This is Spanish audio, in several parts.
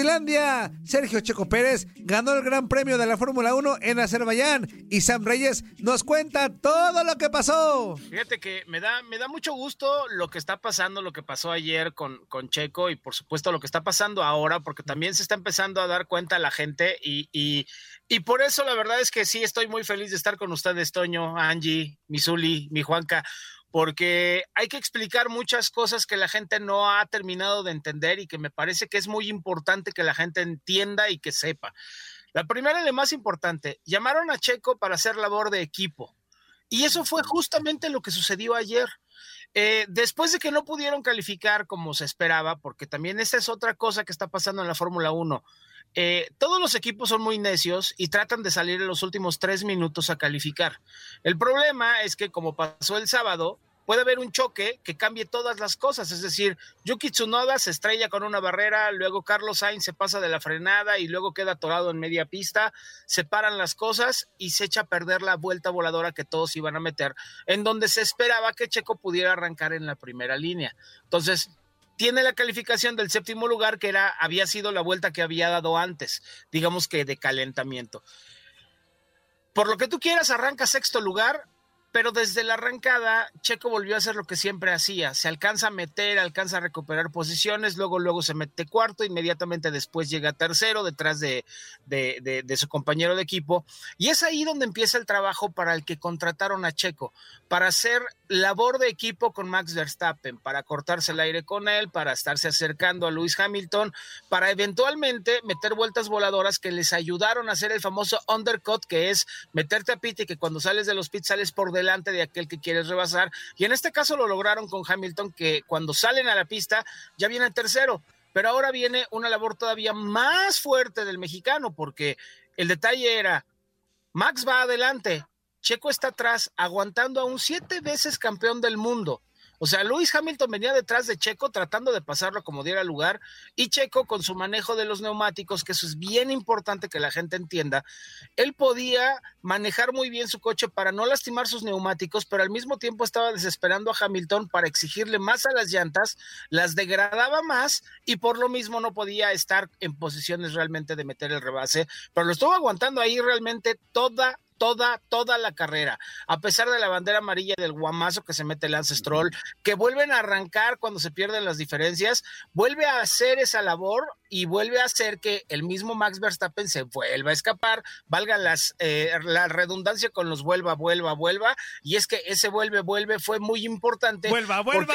Inutilandia, Sergio Checo Pérez ganó el Gran Premio de la Fórmula 1 en Azerbaiyán y Sam Reyes nos cuenta todo lo que pasó. Fíjate que me da, me da mucho gusto lo que está pasando, lo que pasó ayer con, con Checo y por supuesto lo que está pasando ahora, porque también se está empezando a dar cuenta la gente y, y, y por eso la verdad es que sí estoy muy feliz de estar con ustedes, Toño, Angie, Misuli, mi Juanca porque hay que explicar muchas cosas que la gente no ha terminado de entender y que me parece que es muy importante que la gente entienda y que sepa. La primera y la más importante, llamaron a Checo para hacer labor de equipo. Y eso fue justamente lo que sucedió ayer. Eh, después de que no pudieron calificar como se esperaba, porque también esta es otra cosa que está pasando en la Fórmula 1, eh, todos los equipos son muy necios y tratan de salir en los últimos tres minutos a calificar. El problema es que como pasó el sábado, puede haber un choque que cambie todas las cosas. Es decir, Yuki Tsunoda se estrella con una barrera, luego Carlos Sainz se pasa de la frenada y luego queda atorado en media pista, se paran las cosas y se echa a perder la vuelta voladora que todos iban a meter, en donde se esperaba que Checo pudiera arrancar en la primera línea. Entonces, tiene la calificación del séptimo lugar, que era, había sido la vuelta que había dado antes, digamos que de calentamiento. Por lo que tú quieras, arranca sexto lugar, pero desde la arrancada Checo volvió a hacer lo que siempre hacía, se alcanza a meter, alcanza a recuperar posiciones, luego luego se mete cuarto, inmediatamente después llega tercero detrás de, de, de, su compañero de equipo, y es ahí donde empieza el trabajo para el que contrataron a Checo, para hacer labor de equipo con Max Verstappen, para cortarse el aire con él, para estarse acercando a Lewis Hamilton, para eventualmente meter vueltas voladoras que les ayudaron a hacer el famoso undercut, que es meterte a pit y que cuando sales de los pits sales por delante de aquel que quieres rebasar. Y en este caso lo lograron con Hamilton, que cuando salen a la pista ya viene tercero. Pero ahora viene una labor todavía más fuerte del mexicano, porque el detalle era, Max va adelante, Checo está atrás, aguantando a un siete veces campeón del mundo. O sea, Luis Hamilton venía detrás de Checo tratando de pasarlo como diera lugar y Checo con su manejo de los neumáticos, que eso es bien importante que la gente entienda, él podía manejar muy bien su coche para no lastimar sus neumáticos, pero al mismo tiempo estaba desesperando a Hamilton para exigirle más a las llantas, las degradaba más y por lo mismo no podía estar en posiciones realmente de meter el rebase, pero lo estuvo aguantando ahí realmente toda toda, toda la carrera, a pesar de la bandera amarilla del guamazo que se mete Lance Stroll, que vuelven a arrancar cuando se pierden las diferencias, vuelve a hacer esa labor y vuelve a hacer que el mismo Max Verstappen se vuelva a escapar, valga las, eh, la redundancia con los vuelva, vuelva, vuelva, y es que ese vuelve, vuelve fue muy importante. Vuelva, vuelva.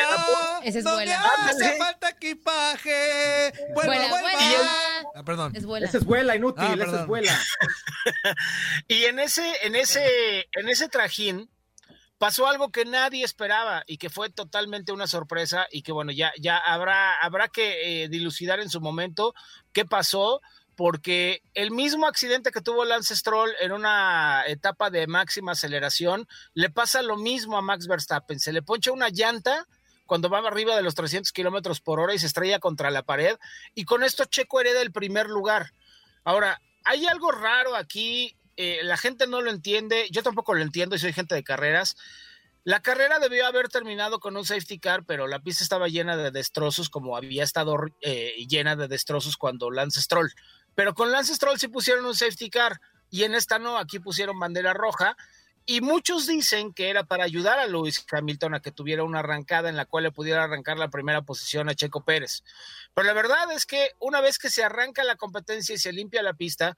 Ese es no vuela. me hace falta equipaje. Vuelva, Vuela, vuelva. vuela. Ah, perdón. Es vuela. Esa es vuela, inútil, Ah, esa perdón. es vuela. Y en ese, en ese, en ese trajín pasó algo que nadie esperaba y que fue totalmente una sorpresa y que bueno, ya, ya habrá, habrá que eh, dilucidar en su momento qué pasó, porque el mismo accidente que tuvo Lance Stroll en una etapa de máxima aceleración, le pasa lo mismo a Max Verstappen, se le poncha una llanta cuando va arriba de los 300 kilómetros por hora y se estrella contra la pared, y con esto Checo hereda el primer lugar. Ahora, hay algo raro aquí, eh, la gente no lo entiende, yo tampoco lo entiendo y soy gente de carreras. La carrera debió haber terminado con un safety car, pero la pista estaba llena de destrozos, como había estado eh, llena de destrozos cuando Lance Stroll. Pero con Lance Stroll sí pusieron un safety car y en esta no, aquí pusieron bandera roja. Y muchos dicen que era para ayudar a Lewis Hamilton a que tuviera una arrancada en la cual le pudiera arrancar la primera posición a Checo Pérez. Pero la verdad es que una vez que se arranca la competencia y se limpia la pista,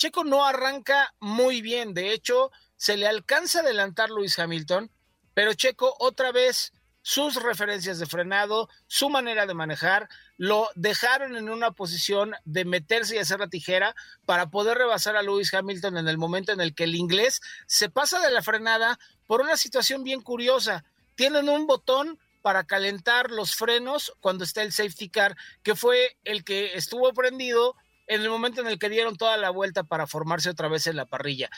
Checo no arranca muy bien. De hecho, se le alcanza a adelantar Lewis Hamilton, pero Checo otra vez sus referencias de frenado, su manera de manejar, lo dejaron en una posición de meterse y hacer la tijera para poder rebasar a Lewis Hamilton en el momento en el que el inglés se pasa de la frenada por una situación bien curiosa. Tienen un botón para calentar los frenos cuando está el safety car, que fue el que estuvo prendido en el momento en el que dieron toda la vuelta para formarse otra vez en la parrilla.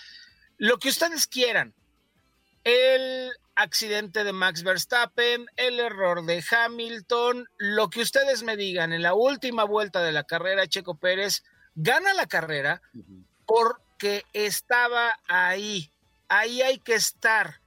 Lo que ustedes quieran, el accidente de Max Verstappen, el error de Hamilton, lo que ustedes me digan, en la última vuelta de la carrera, Checo Pérez gana la carrera porque estaba ahí, ahí hay que estar.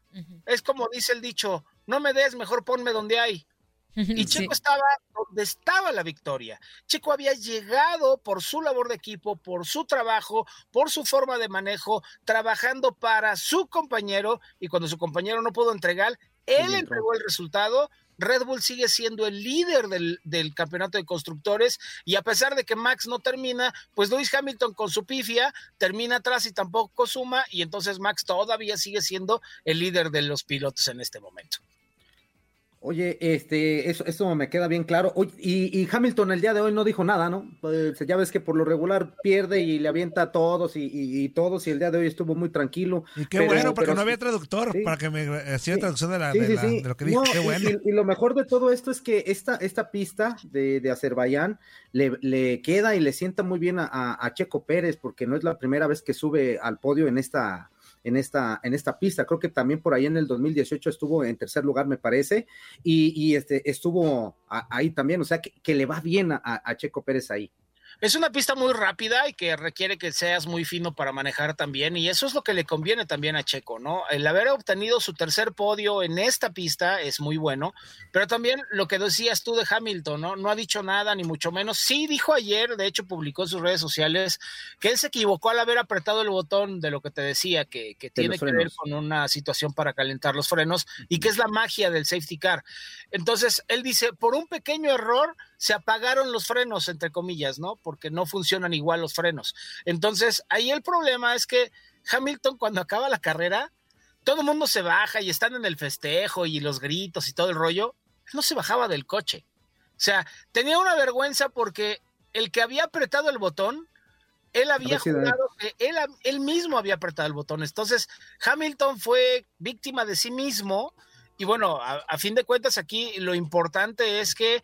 Es como dice el dicho, no me des, mejor ponme donde hay. Y Checo estaba donde estaba la victoria. Checo había llegado por su labor de equipo, por su trabajo, por su forma de manejo, trabajando para su compañero y cuando su compañero no pudo entregar, él entregó el resultado. Red Bull sigue siendo el líder del, del, campeonato de constructores y a pesar de que Max no termina, pues Lewis Hamilton con su pifia termina atrás y tampoco suma y entonces Max todavía sigue siendo el líder de los pilotos en este momento. Oye, este, eso, eso me queda bien claro. y, Hamilton el día de hoy no dijo nada, ¿no? Pues, ya ves que por lo regular pierde y le avienta a todos y, todos, y el día de hoy estuvo muy tranquilo. Y qué bueno, porque no había traductor para que me hiciera traducción de, la, de, lo que dijo. qué bueno. Y, lo mejor de todo esto es que esta, esta pista de, de Azerbaiyán le, le, queda y le sienta muy bien a, a Checo Pérez, porque no es la primera vez que sube al podio en esta en esta, en esta pista. Creo que también por ahí en el 2018 estuvo en tercer lugar, me parece, y, este, estuvo ahí también, o sea que, que le va bien a Checo Pérez ahí. Es una pista muy rápida y que requiere que seas muy fino para manejar también, y eso es lo que le conviene también a Checo, ¿no? El haber obtenido su tercer podio en esta pista es muy bueno, pero también lo que decías tú de Hamilton, ¿no? No ha dicho nada, ni mucho menos. Sí dijo ayer, de hecho publicó en sus redes sociales, que él se equivocó al haber apretado el botón de lo que te decía, que, que tiene que ver con una situación para calentar los frenos y que es la magia del safety car. Entonces, él dice, por un pequeño error, se apagaron los frenos, entre comillas, ¿no? Porque no funcionan igual los frenos. Entonces, ahí el problema es que Hamilton cuando acaba la carrera, todo el mundo se baja y están en el festejo y los gritos y todo el rollo, no se bajaba del coche. O sea, tenía una vergüenza porque el que había apretado el botón, él había jugado que él, él mismo había apretado el botón. Entonces, Hamilton fue víctima de sí mismo. Y bueno, a fin de cuentas aquí lo importante es que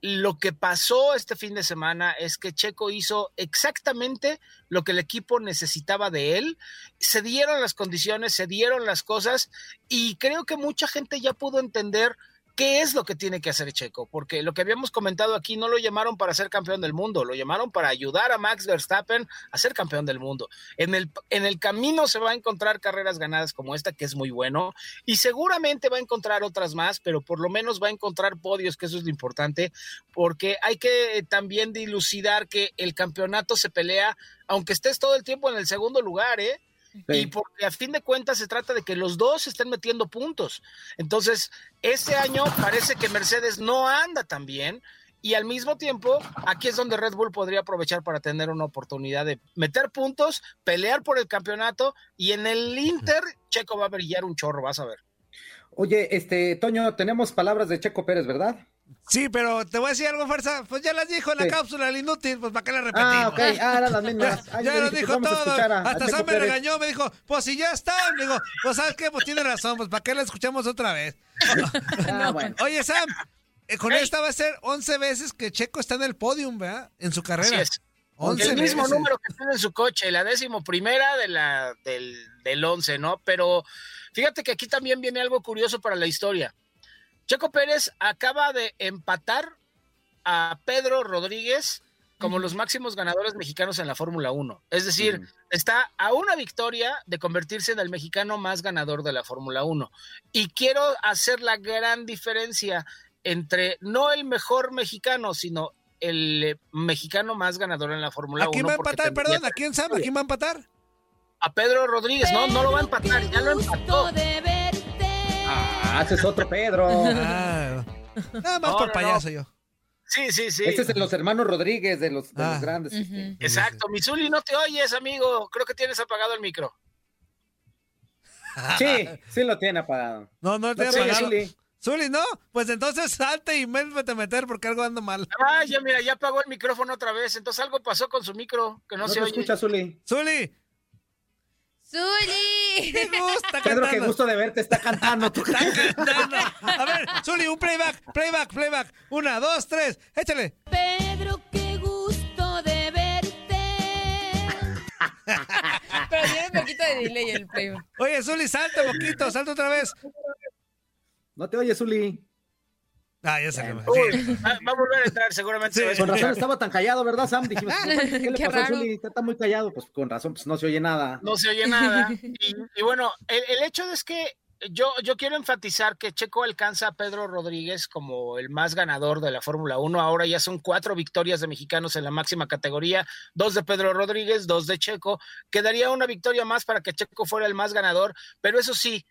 lo que pasó este fin de semana es que Checo hizo exactamente lo que el equipo necesitaba de él. Se dieron las condiciones, se dieron las cosas y creo que mucha gente ya pudo entender ¿Qué es lo que tiene que hacer Checo? Porque lo que habíamos comentado aquí no lo llamaron para ser campeón del mundo, lo llamaron para ayudar a Max Verstappen a ser campeón del mundo. En el, en el camino se va a encontrar carreras ganadas como esta, que es muy bueno, y seguramente va a encontrar otras más, pero por lo menos va a encontrar podios, que eso es lo importante, porque hay que también dilucidar que el campeonato se pelea, aunque estés todo el tiempo en el segundo lugar, ¿eh? Y porque a fin de cuentas se trata de que los dos estén metiendo puntos. Entonces, este año parece que Mercedes no anda tan bien. Y al mismo tiempo, aquí es donde Red Bull podría aprovechar para tener una oportunidad de meter puntos, pelear por el campeonato y en el Inter, Checo va a brillar un chorro, vas a ver. Oye, este, Toño, tenemos palabras de Checo Pérez, ¿verdad? Sí, pero te voy a decir algo, fuerza. Pues ya las dijo en la cápsula, el inútil, pues para qué la repetimos. Ah, ok, ah, era las mismas. ya lo dijo todo. Hasta Sam me regañó, me dijo, pues si ya está. Me digo, pues sabes qué, pues tiene razón, pues para qué la escuchamos otra vez. ah, bueno. Oye, Sam, eh, con esta va a ser 11 veces que Checo está en el podium, ¿verdad? En su carrera. Así es. 11 el mismo número que tiene en su coche, la décimo primera de la, del, del 11, ¿no? Pero fíjate que aquí también viene algo curioso para la historia. Checo Pérez acaba de empatar a Pedro Rodríguez como los máximos ganadores mexicanos en la Fórmula 1. Es decir, está a una victoria de convertirse en el mexicano más ganador de la Fórmula 1. Y quiero hacer la gran diferencia entre no el mejor mexicano, sino el mexicano más ganador en la Fórmula 1. ¿A quién va a empatar? Perdón, ¿a quién sabe? ¿A quién va a empatar? A Pedro Rodríguez, no, no lo va a empatar, ya lo empató. Ah, ese es otro Pedro. Ah, nada más por payaso yo. Sí, sí, sí. Este es de los hermanos Rodríguez, de los, ah. grandes. Exacto. Misuli, no te oyes, amigo. Creo que tienes apagado el micro. Sí, sí lo tiene apagado. No, no, te tiene apagado. Zuli. ¿no? Pues entonces salte y métete a meter porque algo anda mal. Ah, ya mira, ya apagó el micrófono otra vez. Entonces algo pasó con su micro que no, se oye. escucha, Zuli. Zuli. ¡Zuli! ¡Qué gusta Pedro, qué gusto de verte, está cantando. Tú. Está cantando. A ver, Zuli, un playback, playback, playback. Una, dos, tres, échale. Pedro, qué gusto de verte. Pero tiene un poquito de delay el playback. Oye, Zuli, salta un poquito, salta otra vez. No te oyes, Zuli. Ah, ya salió. Uy, va, va a volver a entrar, seguramente. Sí. Con razón estaba tan callado, ¿verdad, Sam? Dijimos, ¿qué le Qué pasó a. Zuli? Está tan muy callado. Pues con razón, pues no se oye nada. No se oye nada. Y, y bueno, el, el hecho es que yo, yo quiero enfatizar que Checo alcanza a Pedro Rodríguez como el más ganador de la Fórmula 1. Ahora ya son cuatro victorias de mexicanos en la máxima categoría, dos de Pedro Rodríguez, dos de Checo. Quedaría una victoria más para que Checo fuera el más ganador, pero eso sí,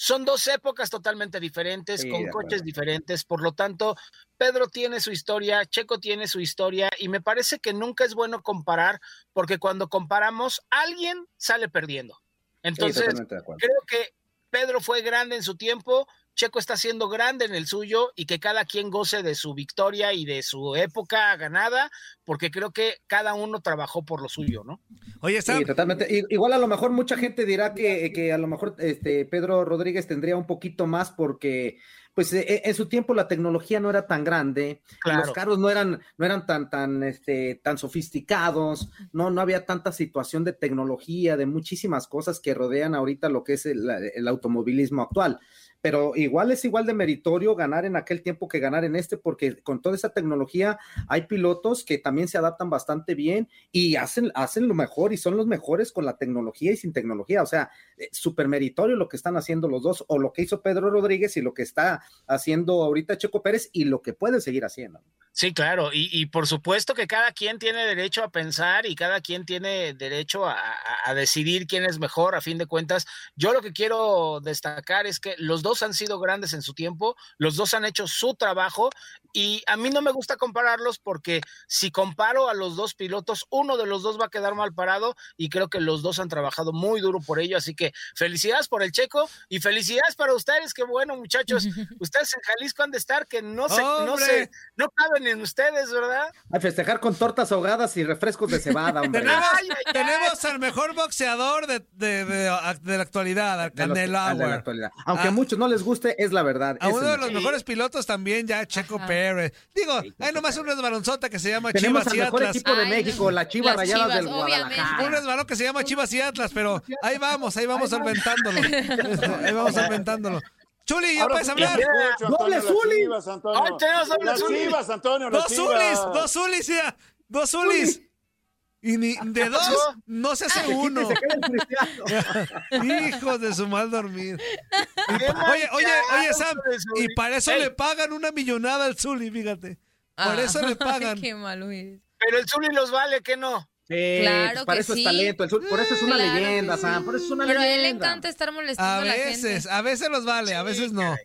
son dos épocas totalmente diferentes, Sí, con coches diferentes, por lo tanto, Pedro tiene su historia, Checo tiene su historia, y me parece que nunca es bueno comparar, porque cuando comparamos, alguien sale perdiendo. Entonces, creo que Pedro fue grande en su tiempo, Checo está siendo grande en el suyo y que cada quien goce de su victoria y de su época ganada, porque creo que cada uno trabajó por lo suyo, ¿no? Oye, Sam, Sí, totalmente. Igual a lo mejor mucha gente dirá que, que a lo mejor este Pedro Rodríguez tendría un poquito más porque pues eh, en su tiempo la tecnología no era tan grande, Claro. los carros no eran, no eran tan, tan, este, tan sofisticados, no, no había tanta situación de tecnología, de muchísimas cosas que rodean ahorita lo que es el, el automovilismo actual. Pero igual es igual de meritorio ganar en aquel tiempo que ganar en este, porque con toda esa tecnología hay pilotos que también se adaptan bastante bien y hacen, hacen lo mejor y son los mejores con la tecnología y sin tecnología. O sea, eh, súper meritorio lo que están haciendo los dos, o lo que hizo Pedro Rodríguez y lo que está haciendo ahorita Checo Pérez y lo que puede seguir haciendo. Sí, claro, y, por supuesto que cada quien tiene derecho a pensar y cada quien tiene derecho a- a decidir quién es mejor, a fin de cuentas. Yo lo que quiero destacar es que los dos han sido grandes en su tiempo, los dos han hecho su trabajo y a mí no me gusta compararlos porque si comparo a los dos pilotos, uno de los dos va a quedar mal parado y creo que los dos han trabajado muy duro por ello, así que felicidades por el checo y felicidades para ustedes, que bueno muchachos, ustedes en Jalisco han de estar que no se, no se, no caben en ustedes, ¿verdad? A festejar con tortas ahogadas y refrescos de cebada, hombre. tenemos, Ay, ay, ay. tenemos al mejor boxeador de, de, de- de la actualidad, al Canelo. Aunque Ah. a muchos no les guste, es la verdad. A uno de los mejores pilotos también, ya Checo Ajá. Pérez. Digo, hay nomás Pérez. un resbalonzota que se llama Tenemos Chivas al y mejor Atlas. equipo de Ay, México, no. la Chivas Las Rayadas Chivas, del obviamente. Guadalajara. Un resbalón que se llama Chivas y Atlas, pero ahí vamos, ahí vamos solventándolo. Ahí vamos solventándolo. Chuli, ¿ya Ahora puedes sí hablar? Antonio, ¡Doble las Zuli! Chivas, Antonio. ¡Ay, tenemos doble Las Zuli! Chivas, Antonio, las Dos Chivas. Zulis, dos Zulis, ya. Dos Zulis. Y ni, de dos no se hace uno. El cristiano. Hijos de su mal dormir. Oye, oye, oye, Sam, y para eso le pagan una millonada al Zuli, fíjate. Por Ah, eso le pagan. Qué malo eres. Pero el Zuli los vale, ¿qué no? Sí, Claro pues para que eso sí. es talento. el sur- por eso es una Claro que leyenda, sí. Sam. Por eso es una Pero a leyenda. él le encanta estar molestando A a la veces, gente. a veces los vale, a veces no.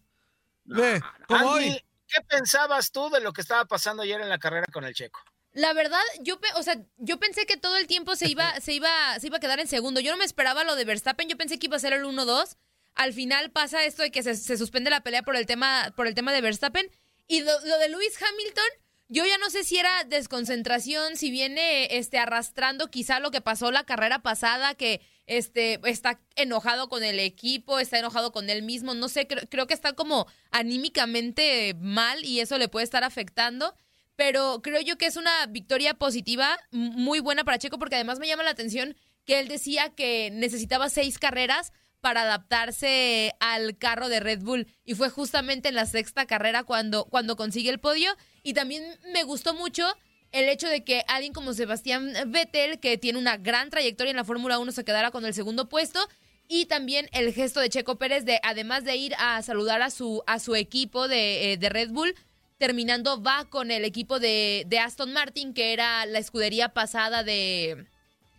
Ve, como Andy, hoy. ¿qué pensabas tú de lo que estaba pasando ayer en la carrera con el Checo? La verdad, yo, o sea, yo pensé que todo el tiempo se iba, se iba, se iba a quedar en segundo. Yo no me esperaba lo de Verstappen. Yo pensé que iba a ser el 1-2. Al final pasa esto de que se, se suspende la pelea por el tema, por el tema de Verstappen. Y lo, lo de Lewis Hamilton, yo ya no sé si era desconcentración, si viene este arrastrando quizá lo que pasó la carrera pasada, que este está enojado con el equipo, está enojado con él mismo, no sé, creo, creo que está como anímicamente mal y eso le puede estar afectando. Pero creo yo que es una victoria positiva, muy buena para Checo, porque además me llama la atención que él decía que necesitaba seis carreras para adaptarse al carro de Red Bull. Y fue justamente en la sexta carrera cuando, cuando consigue el podio. Y también me gustó mucho el hecho de que alguien como Sebastián Vettel, que tiene una gran trayectoria en la Fórmula 1, se quedara con el segundo puesto. Y también el gesto de Checo Pérez de, además de ir a saludar a su, a su equipo de, eh, de Red Bull, terminando va con el equipo de, de Aston Martin, que era la escudería pasada de,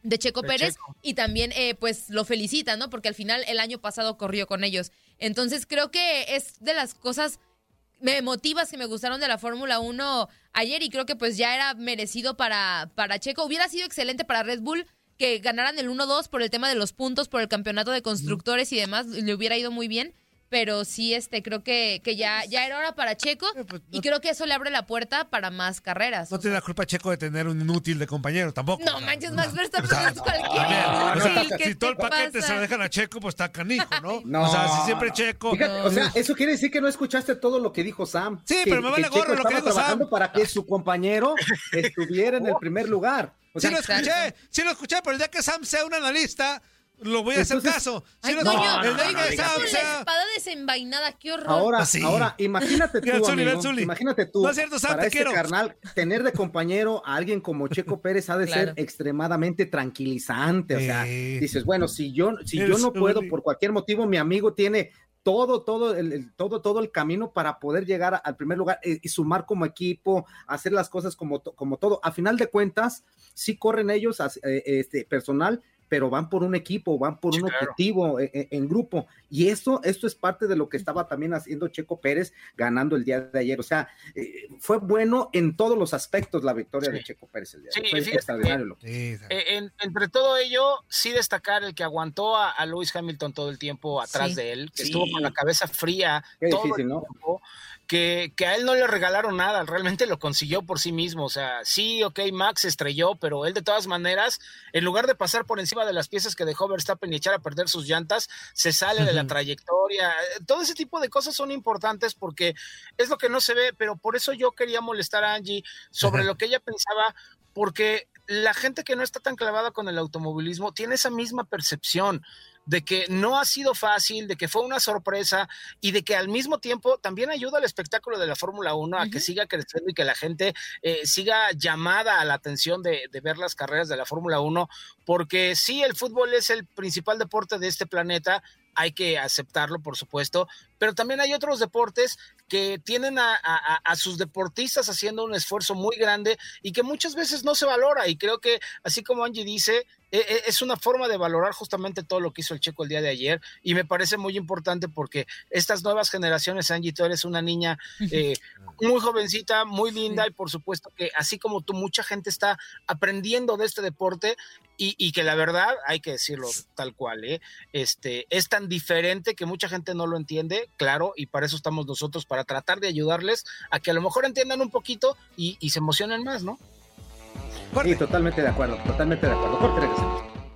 de Checo De Pérez, Checo. y también eh, pues lo felicita, ¿no? Porque al final el año pasado corrió con ellos. Entonces creo que es de las cosas me emotivas que me gustaron de la Fórmula 1 ayer y creo que pues ya era merecido para, para Checo. Hubiera sido excelente para Red Bull que ganaran el 1-2 por el tema de los puntos, por el campeonato de constructores y demás, le hubiera ido muy bien. Pero sí, este, creo que, que ya, ya era hora para Checo eh, pues, y creo que eso le abre la puerta para más carreras. No tiene la culpa Checo de tener un inútil de compañero, tampoco. No manches, Max Verstappen es cualquier Si todo el paquete se lo dejan a Checo, pues está canijo, ¿no? no. O sea, si siempre Checo... o sea, eso quiere decir que no escuchaste todo lo que dijo Sam. Sí, pero me vale gorro lo que dijo Sam. para que su compañero estuviera en el primer lugar. sí lo escuché, sí lo escuché, pero el día que Sam sea un analista lo voy a hacer caso. Ay, no, no, el la espada desenvainada, qué horror. Ahora, pues ahora, imagínate tú, amigo, imagínate tú, no es cierto, Sam, para este carnal, tener de compañero a alguien como Checo Pérez ha de ser extremadamente tranquilizante, o sea, dices, bueno, si yo, si yo no puedo por cualquier motivo, mi amigo tiene todo, todo el, todo, todo el camino para poder llegar al primer lugar y, sumar como equipo, hacer las cosas como, como todo. A final de cuentas, sí corren ellos eh, este, personal, pero van por un equipo, van por un objetivo eh, eh, en, grupo. Y esto, esto es parte de lo que estaba también haciendo Checo Pérez ganando el día de ayer. O sea, eh, fue bueno en todos los aspectos la victoria de Checo Pérez el día de ayer. Fue extraordinario. entre todo ello, sí destacar el que aguantó a, a Lewis Hamilton todo el tiempo atrás de él, que estuvo con la cabeza fría. todo el tiempo que, que, a él no le regalaron nada, realmente lo consiguió por sí mismo. O sea, sí, ok, Max estrelló, pero él de todas maneras, en lugar de pasar por encima de las piezas que dejó Verstappen y echar a perder sus llantas, se sale de la trayectoria. Todo ese tipo de cosas son importantes porque es lo que no se ve, pero por eso yo quería molestar a Angie sobre lo que ella pensaba, porque la gente que no está tan clavada con el automovilismo tiene esa misma percepción de que no ha sido fácil, de que fue una sorpresa y de que al mismo tiempo también ayuda al espectáculo de la Fórmula 1 a que siga creciendo y que la gente eh, siga llamada a la atención de, de ver las carreras de la Fórmula 1, porque sí, el fútbol es el principal deporte de este planeta, hay que aceptarlo, por supuesto, pero también hay otros deportes que tienen a, sus deportistas haciendo un esfuerzo muy grande y que muchas veces no se valora. Y creo que, así como Angie dice, es una forma de valorar justamente todo lo que hizo el Checo el día de ayer y me parece muy importante porque estas nuevas generaciones, Angie, tú eres una niña eh, muy jovencita, muy linda y por supuesto que así como tú, mucha gente está aprendiendo de este deporte y, que la verdad, hay que decirlo tal cual, ¿eh? este, es tan diferente que mucha gente no lo entiende, claro, y para eso estamos nosotros, para tratar de ayudarles a que a lo mejor entiendan un poquito y, se emocionen más, ¿no? Sí, totalmente de acuerdo, totalmente de acuerdo. Corte,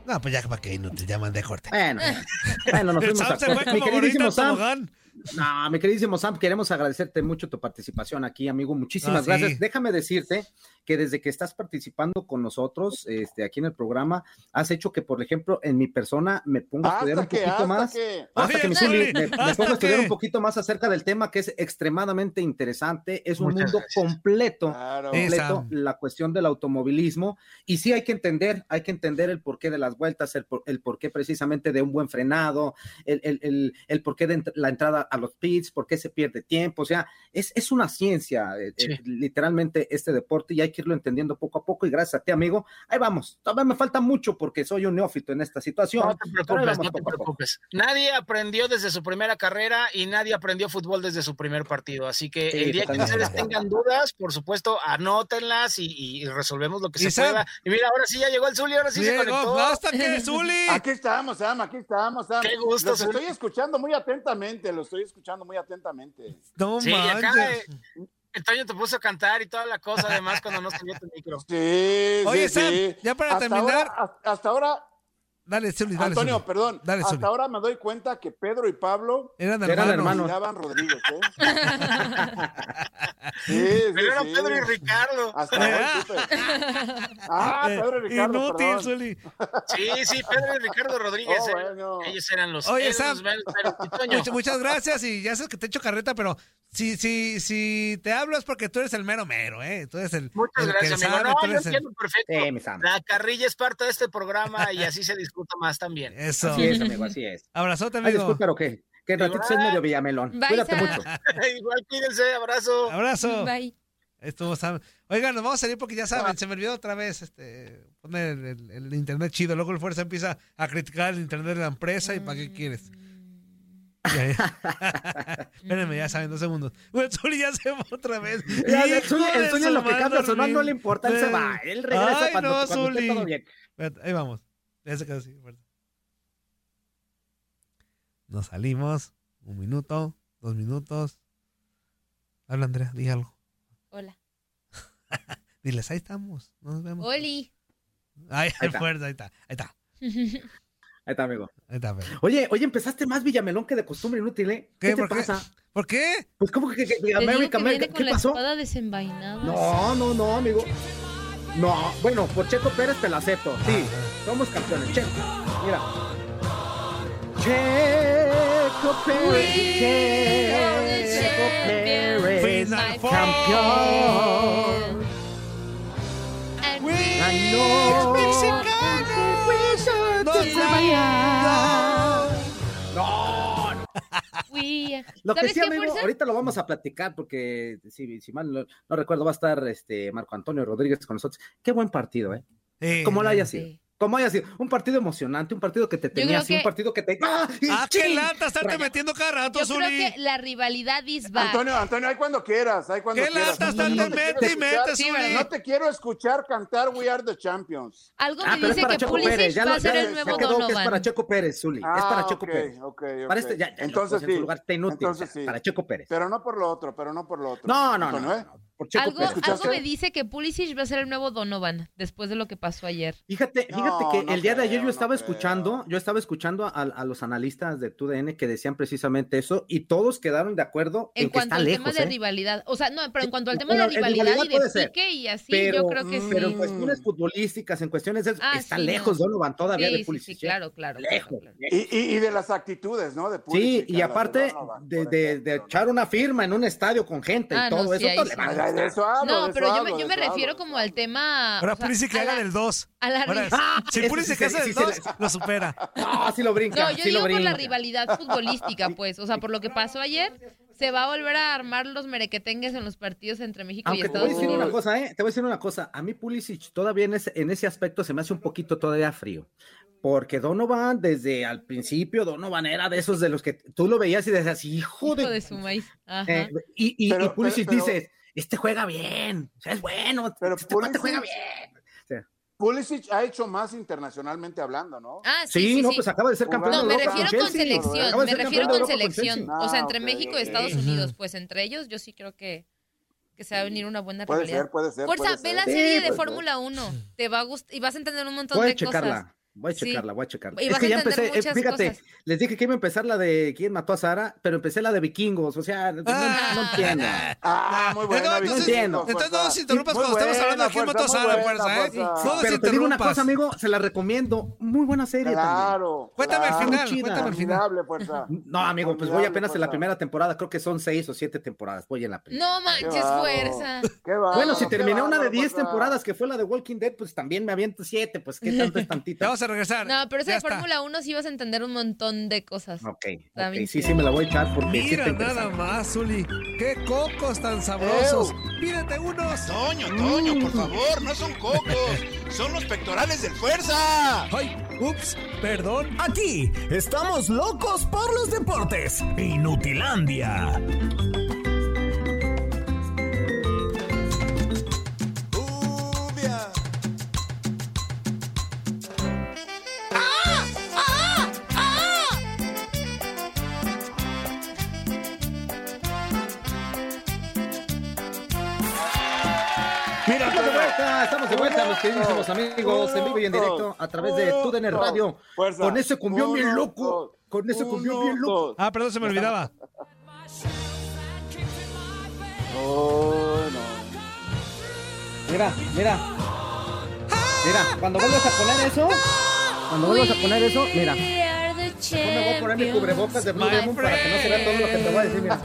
No, pues ya para que no te llaman de corte. Bueno, bueno nos fuimos a... Mi queridísimo Sam, no, mi queridísimo Sam, queremos agradecerte mucho tu participación aquí, amigo. Muchísimas ah, gracias. Déjame decirte que desde que estás participando con nosotros este, aquí en el programa, has hecho que, por ejemplo, en mi persona me ponga a estudiar un poquito más. Hasta que me, ponga a estudiar un poquito más acerca del tema que es extremadamente interesante. Es un mundo completo, completo la cuestión del automovilismo. Y sí hay que entender, hay que entender el porqué de las vueltas, el, el porqué precisamente de un buen frenado, el, el, el, porqué de la entrada a los pits, por qué se pierde tiempo. O sea, es, es una ciencia, eh, eh, literalmente, este deporte y hay que irlo entendiendo poco a poco y gracias a ti, amigo. Ahí vamos. Todavía me falta mucho porque soy un neófito en esta situación. No te preocupes, no te preocupes. Nadie aprendió desde su primera carrera y nadie aprendió fútbol desde su primer partido. Así que el día que ustedes tengan dudas, por supuesto, anótenlas y, resolvemos lo que se pueda. Y mira, ahora sí ya llegó el Zuli, ahora sí se conectó. ¡Basta que Zuli! Aquí estamos, Sam, aquí estamos, Sam. Qué gusto. Los estoy escuchando muy atentamente, lo estoy escuchando muy atentamente. No sí, manches. El Toño te puso a cantar y toda la cosa, además, cuando no salió tu micro. Sí, Oye, sí, Sam, ya para terminar. hasta ahora Dale, Zuli, dale. Antonio, perdón. hasta ahora me doy cuenta que Pedro y Pablo eran hermanos. Eran Rodríguez, ¿eh? sí, Pero eran Pedro y Ricardo. Hasta Ah, Pedro y Ricardo. Inútil, Zuli. Sí, sí, Pedro y Ricardo Rodríguez. Oh, bueno. Ellos eran los. Oye, Sam. Muchas, muchas gracias y ya sé que te echo carreta, pero si, si, si te hablo es porque tú eres el mero mero, ¿eh? Tú eres el. Muchas gracias, amigo. no, yo entiendo perfecto. la carrilla es parte de este programa y así se discute más también. Eso. Así es, amigo, así es. Abrazote, amigo. Ay, disculpa, pero ¿qué? Que el ratito es medio Villamelón. Cuídate mucho. Igual, cuídense. Abrazo. Abrazo. Bye. Estuvo Oigan, nos vamos a salir porque ya saben, se me olvidó otra vez este, poner el, internet chido. Luego el Fuerza empieza a criticar el internet de la empresa y ¿para qué quieres? Espérenme, ya saben, dos segundos. El Zuli ya se va otra vez. el Zuli, lo que cambia sonando no le importa, él se va. Él regresa Ay, cuando, no, cuando esté todo bien. Ahí vamos. Ya se quedó así. Nos salimos. Un minuto, dos minutos. Habla, Andrea, di algo. Hola. Diles, ahí estamos. Nos vemos. Oli. Ay, ahí, fuerte, ahí está, ahí está. Ahí está, amigo. Ahí está, amigo. Oye, oye, empezaste más Villamelón que de costumbre inútil, ¿eh? ¿Qué, te pasa? ¿Por qué? Pues, ¿cómo que, que, que América, América? ¿Qué la pasó? Espada desenvainada. No, no, no, amigo. No, bueno, por Checo Pérez te la acepto. Sí, somos campeones. Checo, mira. Checo Pérez, Checo Pérez, campeón. Ganó. Lo que sí, amigo, ahorita lo vamos a platicar porque si, si mal no, no, recuerdo, va a estar este Marco Antonio Rodríguez con nosotros. Qué buen partido, ¿eh? Sí, Como lo haya sido. Sí como haya sido, un partido emocionante, un partido que te tenía así, un partido que te. ¡Ah, ah qué lata! Estarte metiendo cada rato, Yo creo que la rivalidad is back. Antonio, Antonio, hay cuando quieras, hay cuando qué quieras. ¡Qué lata! Estarte no, mete y mete, sí, No te quiero escuchar cantar We Are the Champions. Algo me ah, dice que Checo Pulisic va a ser el nuevo quedó Donovan. Que es para Checo Pérez, Zuli. Ah, es para Checo okay, Pérez. Okay, okay. Para este, ya, ya entonces no, sí. En su lugar está inútil. Entonces, sí. Para Checo Pérez. Pero no por lo otro, pero no por lo otro. No, no, no. ¿eh? Algo, Pérez. algo me dice que Pulisic va a ser el nuevo Donovan después de lo que pasó ayer. Fíjate, fíjate No, que no el día de ayer yo estaba no escuchando, yo estaba escuchando a, a los analistas de TUDN que decían precisamente eso y todos quedaron de acuerdo en, En que cuanto está al lejos. tema de ¿eh? rivalidad. O sea, no, pero en Sí, cuanto al tema bueno, de rivalidad, rivalidad y de puede ser, pique y así, Pero, yo creo que sí. pero en cuestiones futbolísticas, en cuestiones de eso, Ah, está sí, lejos no. Donovan todavía sí, de sí, Pulisic. sí, ¿eh? claro, claro. Lejos, claro, claro. Y, y, y de las actitudes, ¿no? De Sí, Pulisic, y a las aparte de, echar una firma en un estadio con gente Ah, y no, todo sí, eso, de eso hablo, de No, eso pero yo hablo, me, yo de me eso hablo, refiero como al tema. Ahora o sea, Pulisic que haga la- del 2. A la Ahora, Ah, si Pulisic sí hace sí se 2, lo supera. No, sí lo brinca, No, yo digo por la rivalidad futbolística, pues. O sea, por lo que pasó ayer, se va a volver a armar los merequetengues en los partidos entre México y Aunque te voy a Estados decir Unidos. una cosa, ¿eh? Te voy a decir una cosa. A mí Pulisic todavía en ese, en ese aspecto se me hace un poquito todavía frío. Porque Donovan, desde al principio, Donovan era de esos de los que tú lo veías y decías, hijo, Hijo de... de su maíz. Ajá. Eh, y, y, Pero- y Pulisic pero- pero- dices, este juega bien, o sea, es bueno, Pero este Pulisic- juega bien. O sea, Pulisic ha hecho más internacionalmente hablando, ¿no? Ah, sí, sí, sí, no, sí. pues acaba de ser campeón No, de me Europa refiero con Chelsea. selección, de me refiero de con selección. O sea, Ah, entre México y. Estados Unidos, pues entre ellos yo sí creo que, que se va a venir una buena Puede rivalidad. ser, puede ser. Fuerza, puede ve ser. la Sí, serie de Fórmula 1. Te va a gustar y vas a entender un montón de cosas. Voy a Sí. checarla, voy a checarla. Y Es que ya empecé, eh, fíjate, cosas. les dije que iba a empezar la de quién mató a Sara, pero empecé la de vikingos, o sea, no, Ah. no entiendo. Ah, muy buena. Entonces, Vicente, entiendo. entonces no nos interrumpas cuando estamos hablando de quién mató a fuerza, Sara, fuerza, ¿eh? fuerza. No nos Pero te digo una cosa, amigo, se la recomiendo. Muy buena serie también. Claro. Cuéntame el claro. final, chida. cuéntame el final. Fuerza. No, amigo, pues voy apenas en la primera temporada, creo que son seis o siete temporadas, voy en la primera. No manches, fuerza. Qué Bueno, si terminé una de bárbaro, 10 fuerza. temporadas, que fue la de Walking Dead, pues también me aviento siete, pues qué tanto es tantito. Vamos a regresar. No, pero esa de. Fórmula 1 sí vas a entender un montón de cosas. Ok, Está ok, bien sí, sí me la voy a echar porque Mira nada más, Zuli. ¡Qué cocos tan sabrosos! ¡Pídete unos! Toño, Toño, por favor, no son cocos, son los pectorales del fuerza. ¡Ay! ¡Ups! Perdón. Aquí estamos locos por los deportes. Inutilandia. De vuelta, mis queridísimos amigos, en vivo y en directo a través de TUDN Radio. Fuerza. Con ese cumbión bien loco, con ese cumbión bien loco. dos. Ah, perdón, se me olvidaba. Oh, no. Mira, mira. Mira, cuando vuelvas a poner eso, cuando vuelvas a poner eso, mira. Yo me voy a poner mi cubrebocas de Blue Demon para que no se vea todo lo que te voy a decir, mira.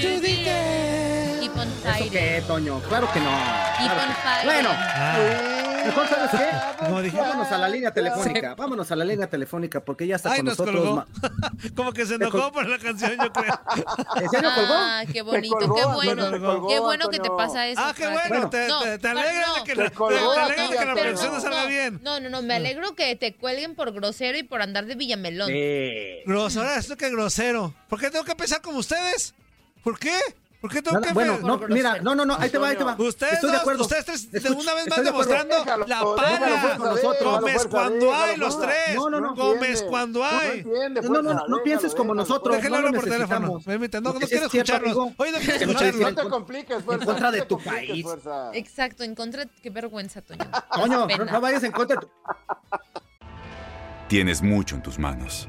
Keep on ¿Eso fighting. qué, Toño? Claro que no. Keep Claro on que- fighting. Bueno, Ah, mejor sabes qué? como dije. Vámonos a la línea telefónica, vámonos a la línea telefónica porque ya está Ay, con nos nosotros. colgó. ma- Como que se enojó por la canción, yo creo. ¿En serio colgó? Ah, qué bonito, colgó, qué bueno. colgó, qué bueno que te pasa eso. Ah, qué Frank. bueno. Te, No, te, te alegra no, de que, te la, colgó te la producción no salga no, bien. No, no, no, me alegro que te cuelguen por grosero y por andar de Villamelón. Sí. Grosero, esto que grosero. ¿Por qué tengo que pensar como ustedes? ¿Por qué? ¿Por qué tengo que Bueno, no, mira, no, no, no, ahí te va, ahí te va. Ustedes Estoy de acuerdo. Ustedes de una vez más demostrando la pana. Gómez cuando hay los tres. No, no, no. Gómez cuando hay. No, no, no, no pienses como nosotros. Déjenlo hablar por teléfono. No, no quiero escucharlos. Oye, no quiero escucharlos. No te compliques, fuerza. En contra de tu país. Exacto, en contra. Qué vergüenza, Toño. Toño, no vayas en contra de tu... Tienes mucho en tus manos.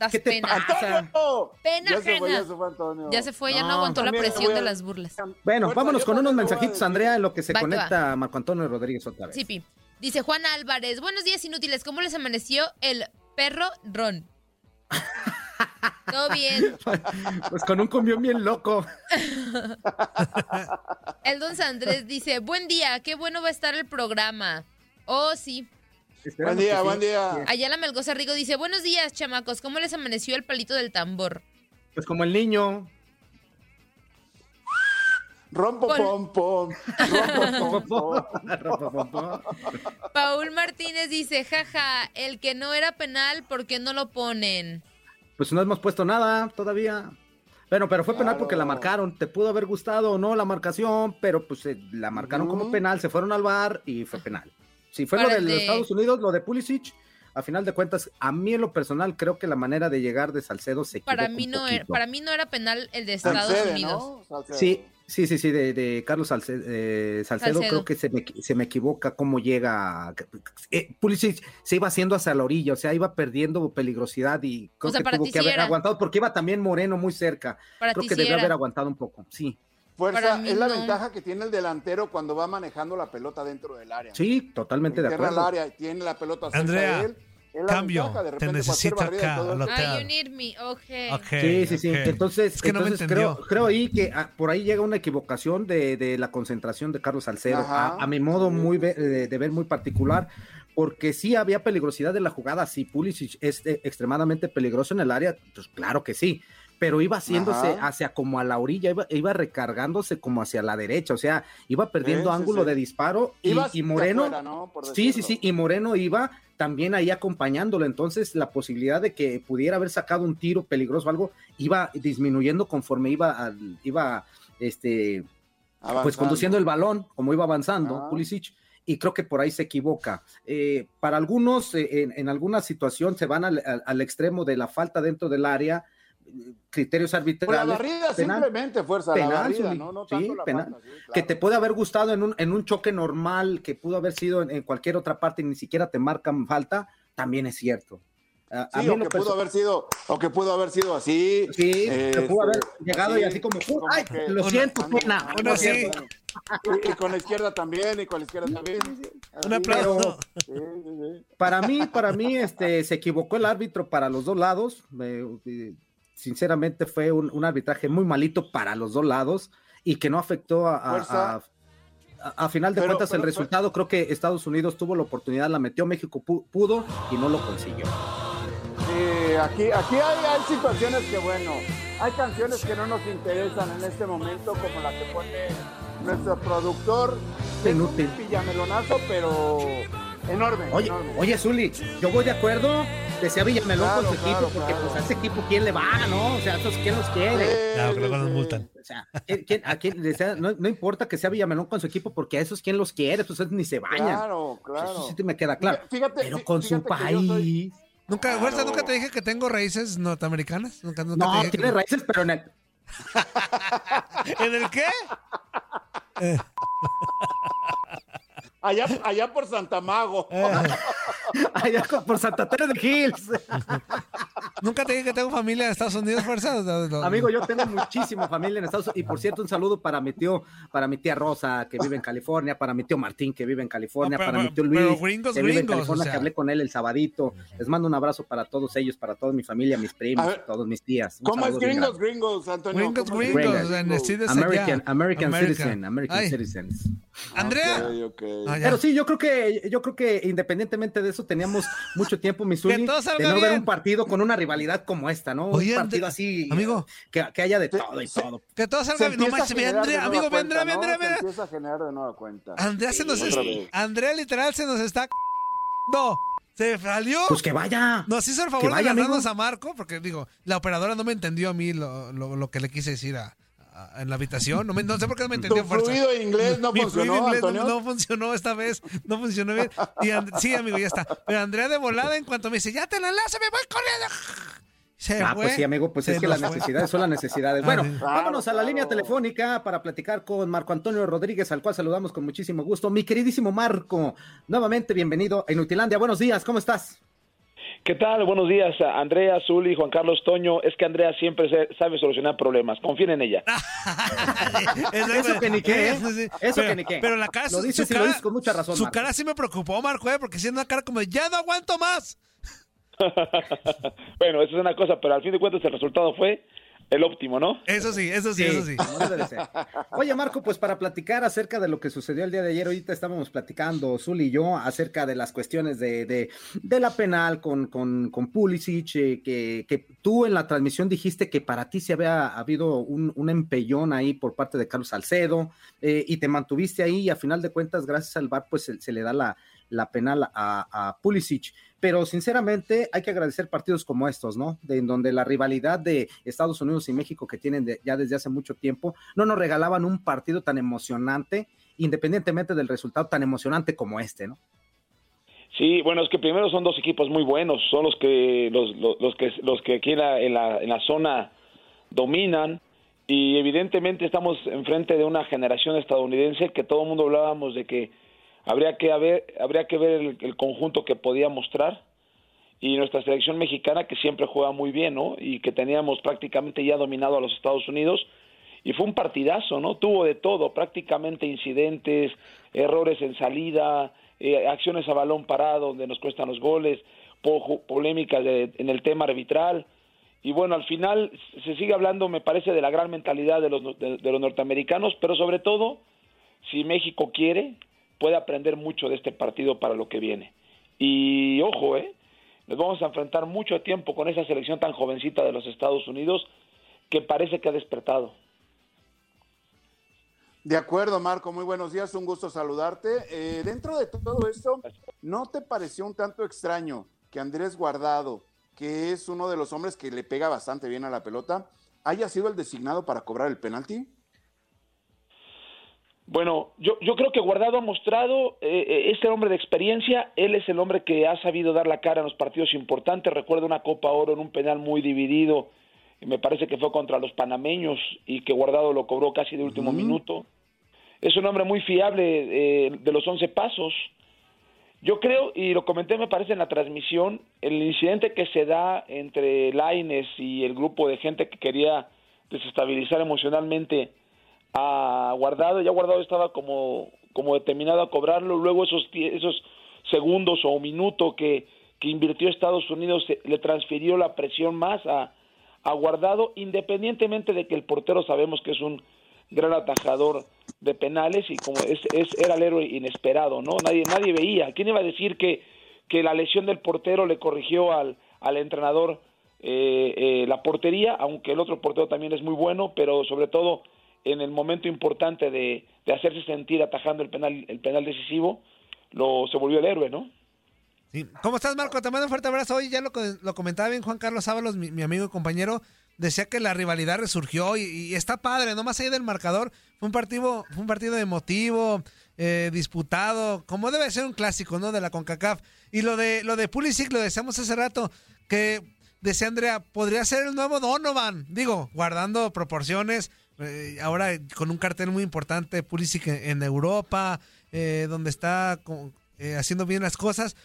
Das ¿Qué te pena. Pasa? Pena ya se fue, ya se fue Antonio. Ya se fue, ya no, no aguantó la presión de las burlas. Bueno, vámonos con unos mensajitos, Andrea, en lo que se conecta Marco Antonio Rodríguez otra vez. Sí, Dice Juan Álvarez, buenos días inútiles, ¿cómo les amaneció el perro Ron? Todo bien. Pues con un cumbión bien loco. El don Andrés dice, buen día, qué bueno va a estar el programa. Oh, sí. Buen día, buen día. Ayala Melgoza Rigo dice, buenos días, chamacos, ¿cómo les amaneció el palito del tambor? Pues como el niño. Rompo pom pom. Rompo pom pom. Paul Martínez dice, jaja, el que no era penal, ¿por qué no lo ponen? Pues no hemos puesto nada todavía. Bueno, pero fue penal porque la marcaron. Te pudo haber gustado o no la marcación, pero pues eh, la marcaron como penal, se fueron al bar y fue penal. Si fue lo de los Estados Unidos, lo de Pulisic, a final de cuentas, a mí en lo personal creo que la manera de llegar de Salcedo se para mí no era, para mí no era penal el de Estados Unidos. Sí, Sí, sí, sí, de, Carlos eh, Salcedo, creo que se me, se me equivoca cómo llega. Eh, Pulisic se iba haciendo hacia la orilla, o sea, iba perdiendo peligrosidad y creo que tuvo que haber aguantado porque iba también Moreno muy cerca. creo que debió haber aguantado un poco, sí. Fuerza, es la ventaja que tiene el delantero cuando va manejando la pelota dentro del área. Sí, totalmente de acuerdo. El área y tiene la pelota Andrea, él Cambio, te necesito acá. Ah, you need me, okay. sí, sí, sí. Entonces, creo, creo ahí que ah, por ahí llega una equivocación de, de la concentración de Carlos Salcedo. A, mi modo muy de, ver muy particular, porque sí había peligrosidad de la jugada. Si Pulisic es eh, extremadamente peligroso en el área, pues claro que sí pero iba haciéndose hacia como a la orilla, iba, recargándose como hacia la derecha, o sea, iba perdiendo ángulo de disparo y, Moreno, sí, sí, sí, y Moreno iba también ahí acompañándolo, entonces la posibilidad de que pudiera haber sacado un tiro peligroso o algo iba disminuyendo conforme iba, iba, este, pues conduciendo el balón, como iba avanzando, Pulisic y creo que por ahí se equivoca. Eh, para algunos, eh, en, alguna situación se van al, extremo de la falta dentro del área, criterios arbitrales. la barrida simplemente, fuerza, la barrida, no, no tanto la penal, Que te puede haber gustado en un, en un choque normal, que pudo haber sido en, cualquier otra parte y ni siquiera te marcan falta, también es cierto. A, sí, o que pudo haber sido, o que pudo haber sido así. Sí, que pudo haber este, llegado y así como, ay, lo siento, pena. Y, con la izquierda también, y con la izquierda también. Un aplauso. para mí, para mí, este, se equivocó el árbitro para los dos lados sinceramente fue un, arbitraje muy malito para los dos lados y que no afectó a, a, final de cuentas el resultado. Creo que Estados Unidos tuvo la oportunidad, la metió, México pudo y no lo consiguió. Sí, aquí, aquí hay, situaciones que, bueno, hay canciones que no nos interesan en este momento, como la que pone nuestro productor. Inútil. Un pillamelonazo, pero enorme. Oye, oye, Zuli, yo voy de acuerdo decía Villamelón con su equipo, porque pues a ese equipo quién le va, ¿no? O sea, ¿quién los quiere? Claro, que luego nos multan. O sea, a quién, no, no, importa que sea Villamelón con su equipo, porque a esos quién los quiere, pues ni se bañan. Claro, claro. Eso sí me queda claro. Fíjate, Pero con su país. Nunca, fuerza, nunca te dije que tengo raíces norteamericanas. Nunca, nunca no, tiene raíces, pero en el. ¿En el qué? Allá, allá por Santa Mago. allá por Santa Teresa de Hills. Nunca te dije que tengo familia en Estados Unidos, fuerza. Amigo, yo tengo muchísima familia en Estados Unidos. Y por cierto, un saludo para mi tío, para mi tía Rosa, que vive en California, para mi tío Martín, que vive en California, para mi tío Luis, que vive en California, que hablé con él el sabadito. Les mando un abrazo para todos ellos, para toda mi familia, mis primos, todos mis tías. ¿Cómo es gringos, gringos, Antonio? Gringos, gringos, American, American, Citizen, American Citizens. Andrea. Ah, Pero sí, yo creo que, yo creo que independientemente de eso, teníamos mucho tiempo, Missouri, de no ver un partido con una rivalidad como esta, ¿no? un partido así, amigo, que, que haya de todo y todo. Que todo salga bien. No manches, Andrea, amigo, vendrá, vendrá, vendrá. empieza a generar de nueva cuenta. Andrea se nos Andrea literal se nos está no. Se salió. Pues que vaya. Nos hizo el favor de ganarnos a Marco, porque digo, la operadora no me entendió a mí lo, lo, lo que le quise decir a, en la habitación. No, no sé por qué no me entendió fuerza. fluido inglés no funcionó, inglés No, funcionó esta vez. No funcionó bien. sí, amigo, ya está. Pero Andrea de volada, en cuanto me dice, ya te la enlace, me voy corriendo. Se ah, pues sí, amigo, pues es que las necesidades son las necesidades. Bueno, vámonos a la línea telefónica para platicar con Marco Antonio Rodríguez, al cual saludamos con muchísimo gusto. Mi queridísimo Marco, nuevamente bienvenido a Inutilandia. Buenos días, ¿cómo estás? ¿Qué tal? Buenos días, Andrea, Zuli, Juan Carlos Toño. Es que Andrea siempre sabe solucionar problemas. Confíen en ella. Eso que ni qué, ¿eh? Eso que ni qué. Pero la cara, lo dice su cara, con mucha razón. Su cara sí me preocupó, Marco, ¿eh? porque siendo una cara como de, ya no aguanto más. bueno, eso es una cosa, pero al fin de cuentas el resultado fue el óptimo, ¿no? Eso sí, eso sí, eso sí. Oye, Marco, pues para platicar acerca de lo que sucedió el día de ayer, ahorita estábamos platicando, Zul y yo, acerca de las cuestiones de, de, la penal con, con, con Pulisic, eh, que, que, tú en la transmisión dijiste que para ti se había habido un, un empellón ahí por parte de Carlos Salcedo, eh, y te mantuviste ahí, y a final de cuentas, gracias al VAR, pues se, le da la, la penal a, a Pulisic pero sinceramente hay que agradecer partidos como estos, ¿no? De, en donde la rivalidad de Estados Unidos y México que tienen ya desde hace mucho tiempo no nos regalaban un partido tan emocionante, independientemente del resultado tan emocionante como este, ¿no? Sí, bueno, es que primero son dos equipos muy buenos, son los que los, los, que los que aquí en la, en la, en la zona dominan y evidentemente estamos enfrente de una generación estadounidense que todo el mundo hablábamos de que habría que haber, habría que ver el, conjunto que podía mostrar y nuestra selección mexicana que siempre juega muy bien, ¿no? Y que teníamos prácticamente ya dominado a los Estados Unidos y fue un partidazo, ¿no? Tuvo de todo, prácticamente incidentes, errores en salida, eh, acciones a balón parado donde nos cuestan los goles, polémicas en el tema arbitral. Y bueno, al final se sigue hablando, me parece, de la gran mentalidad de los, de los norteamericanos, pero sobre todo, si México quiere, puede aprender mucho de este partido para lo que viene. Y ojo, ¿eh? Nos vamos a enfrentar mucho tiempo con esa selección tan jovencita de los Estados Unidos que parece que ha despertado. De acuerdo, Marco, muy buenos días, un gusto saludarte. Eh, dentro de todo esto, ¿no te pareció un tanto extraño que Andrés Guardado, que es uno de los hombres que le pega bastante bien a la pelota, haya sido el designado para cobrar el penalti? Bueno, yo, yo creo que Guardado ha mostrado, eh, eh, este hombre de experiencia, él es el hombre que ha sabido dar la cara en los partidos importantes. Recuerdo una Copa Oro en un penal muy dividido, y me parece que fue contra los panameños y que Guardado lo cobró casi de último minuto. Es un hombre muy fiable eh, de los once pasos. Yo creo, y lo comenté me parece en la transmisión, el incidente que se da entre Laines y el grupo de gente que quería desestabilizar emocionalmente a Guardado, ya Guardado estaba como, como determinado a cobrarlo, luego esos, esos segundos o minuto que, que invirtió Estados Unidos le transfirió la presión más a, a Guardado, independientemente de que el portero sabemos que es un gran atajador de penales y como es, es era el héroe inesperado, ¿no? Nadie, nadie veía. ¿Quién iba a decir que, que la lesión del portero le corrigió al, al entrenador eh, eh, la portería, aunque el otro portero también es muy bueno, pero sobre todo en el momento importante de, de hacerse sentir atajando el penal, el penal decisivo, lo, se volvió el héroe, ¿no? Sí. ¿Cómo estás, Marco? Te mando un fuerte abrazo. Hoy ya lo, lo comentaba bien Juan Carlos Ábalos, mi, amigo y compañero. Decía que la rivalidad resurgió y, está padre, no más allá del marcador. Fue un partido, fue un partido emotivo, eh, disputado, como debe ser un clásico, ¿no? De la CONCACAF. Y lo de, lo de Pulisic, lo decíamos hace rato, que decía Andrea, podría ser el nuevo Donovan. Digo, guardando proporciones, eh, ahora con un cartel muy importante, Pulisic en, Europa, eh, donde está eh, haciendo bien las cosas.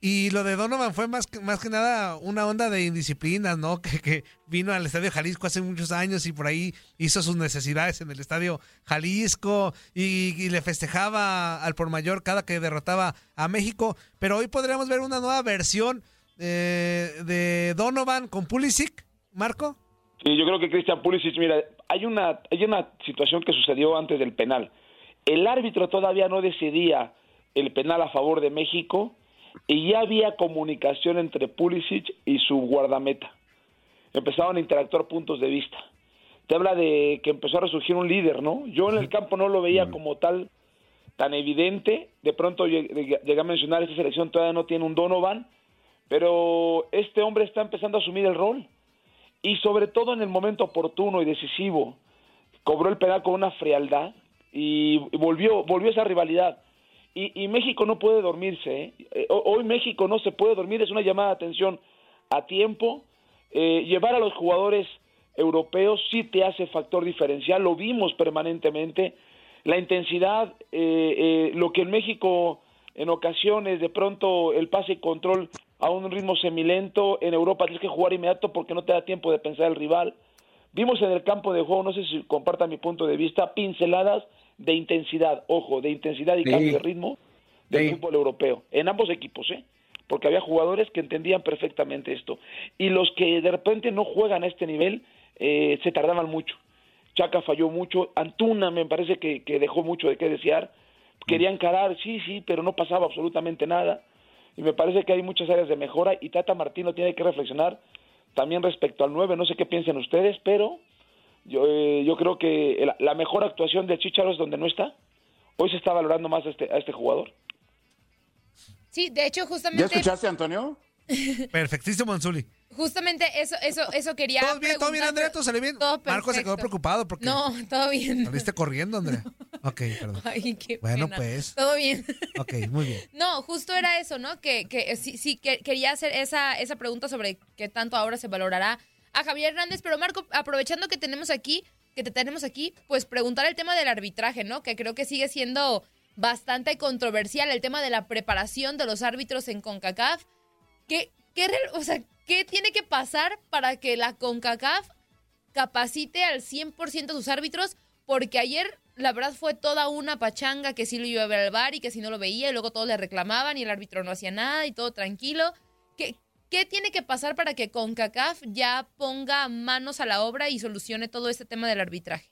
Y lo de Donovan fue más que, más que nada una onda de indisciplina, ¿no? Que, que vino al Estadio Jalisco hace muchos años y por ahí hizo sus necesidades en el Estadio Jalisco y, le festejaba al por mayor cada que derrotaba a México. Pero hoy podríamos ver una nueva versión eh, de Donovan con Pulisic, Marco. Sí, yo creo que Cristian Pulisic, mira, hay una, hay una situación que sucedió antes del penal. El árbitro todavía no decidía el penal a favor de México y ya había comunicación entre Pulisic y su guardameta. Empezaban a interactuar puntos de vista. Te habla de que empezó a resurgir un líder, ¿no? Yo en el campo no lo veía como tal tan evidente. De pronto llegué a mencionar, esta selección todavía no tiene un Donovan, pero este hombre está empezando a asumir el rol. Y sobre todo en el momento oportuno y decisivo, cobró el penal con una frialdad y volvió, volvió esa rivalidad y, México no puede dormirse. ¿eh? Eh, hoy México no se puede dormir, es una llamada de atención a tiempo. Eh, llevar a los jugadores europeos sí te hace factor diferencial, lo vimos permanentemente. La intensidad, lo que en México en ocasiones de pronto el pase y control a un ritmo semilento, en Europa tienes que jugar inmediato porque no te da tiempo de pensar el rival. Vimos en el campo de juego, no sé si compartan mi punto de vista, pinceladas de intensidad, ojo, de intensidad y cambio de ritmo del fútbol europeo, en ambos equipos, ¿eh? Porque había jugadores que entendían perfectamente esto. Y los que de repente no juegan a este nivel, eh, se tardaban mucho. Chaca falló mucho, Antuna me parece que, dejó mucho de qué desear. Querían encarar, sí, sí, pero no pasaba absolutamente nada. Y me parece que hay muchas áreas de mejora y Tata Martino tiene que reflexionar también respecto al 9, no sé qué piensen ustedes, pero yo, eh, yo creo que la, mejor actuación de Chicharo es donde no está. Hoy se está valorando más a este, a este jugador. Sí, de hecho, justamente. ¿Ya escuchaste, Antonio? Perfectísimo, Anzuli. Justamente eso, eso, eso quería. ¿Todo bien, todo bien, Andrea? ¿Todo salió bien? Todo Marco se quedó preocupado porque. No, todo bien. Saliste corriendo, Andrea. Ok, perdón. Ay, qué Bueno, pues. Todo bien. Ok, muy bien. No, justo era eso, ¿no? Que, que sí, sí que quería hacer esa, esa pregunta sobre qué tanto ahora se valorará a Javier Hernández, pero Marco, aprovechando que tenemos aquí, que te tenemos aquí, pues preguntar el tema del arbitraje, ¿no? Que creo que sigue siendo bastante controversial el tema de la preparación de los árbitros en CONCACAF. ¿Qué, qué, o sea, ¿qué tiene que pasar para que la CONCACAF capacite al 100% sus árbitros? Porque ayer la verdad fue toda una pachanga que sí lo iba a ver al bar y que si no lo veía y luego todos le reclamaban y el árbitro no hacía nada y todo tranquilo. ¿Qué, ¿Qué tiene que pasar para que CONCACAF ya ponga manos a la obra y solucione todo este tema del arbitraje?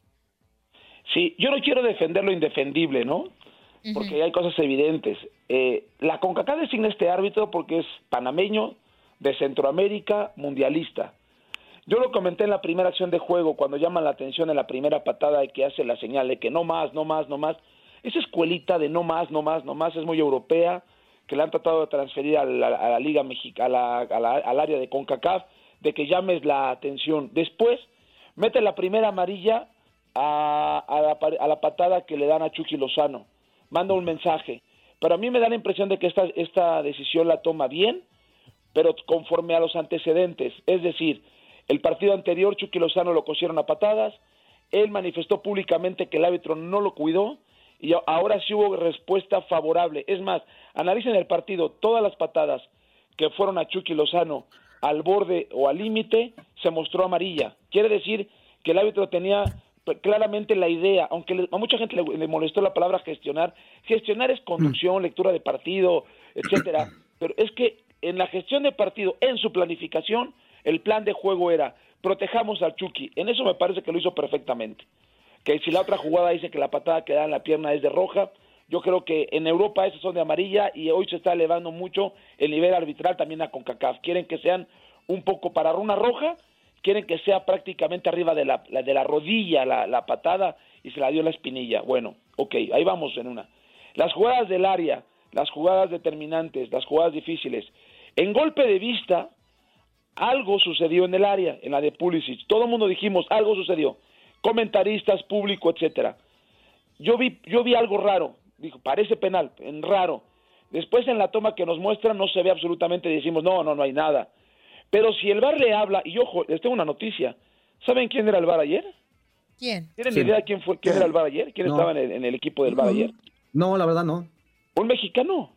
Sí, yo no quiero defender lo indefendible, ¿no? Porque hay cosas evidentes. Eh, la CONCACAF designa este árbitro porque es panameño, de Centroamérica, mundialista. Yo lo comenté en la primera acción de juego, cuando llaman la atención en la primera patada y que hace la señal de que no más, no más, no más. Esa escuelita de no más, no más, no más es muy europea, que le han tratado de transferir a la, Liga Mexicana, al área de CONCACAF, de que llames la atención. Después, mete la primera amarilla a, a, la, patada que le dan a Chucky Lozano. Manda un mensaje. Pero a mí me da la impresión de que esta, esta decisión la toma bien, pero conforme a los antecedentes. Es decir, el partido anterior Chucky Lozano lo cosieron a patadas, él manifestó públicamente que el árbitro no lo cuidó, y ahora sí hubo respuesta favorable. Es más, analicen el partido, todas las patadas que fueron a Chucky Lozano al borde o al límite, se mostró amarilla. Quiere decir que el árbitro tenía claramente la idea, aunque a mucha gente le, molestó la palabra gestionar, gestionar es conducción, lectura de partido, etcétera, pero es que en la gestión de partido, en su planificación, el plan de juego era protejamos al Chucky. En eso me parece que lo hizo perfectamente que si la otra jugada dice que la patada que da en la pierna es de roja, yo creo que en Europa esas son de amarilla y hoy se está elevando mucho el nivel arbitral también a CONCACAF. Quieren que sean un poco para una roja, quieren que sea prácticamente arriba de la, de la rodilla la, la, patada y se la dio la espinilla. Bueno, ok, ahí vamos en una. Las jugadas del área, las jugadas determinantes, las jugadas difíciles. En golpe de vista, algo sucedió en el área, en la de Pulisic. Todo el mundo dijimos, algo sucedió comentaristas, público, etcétera. Yo vi, yo vi algo raro, dijo, parece penal, en raro. Después en la toma que nos muestran no se ve absolutamente, decimos, no, no, no hay nada. Pero si el VAR le habla, y ojo, les tengo una noticia, ¿saben quién era el VAR ayer? ¿Quién? ¿Tienen idea quién fue, quién era el VAR ayer? ¿Quién estaba en el, equipo del VAR ayer? No, la verdad no. Un mexicano.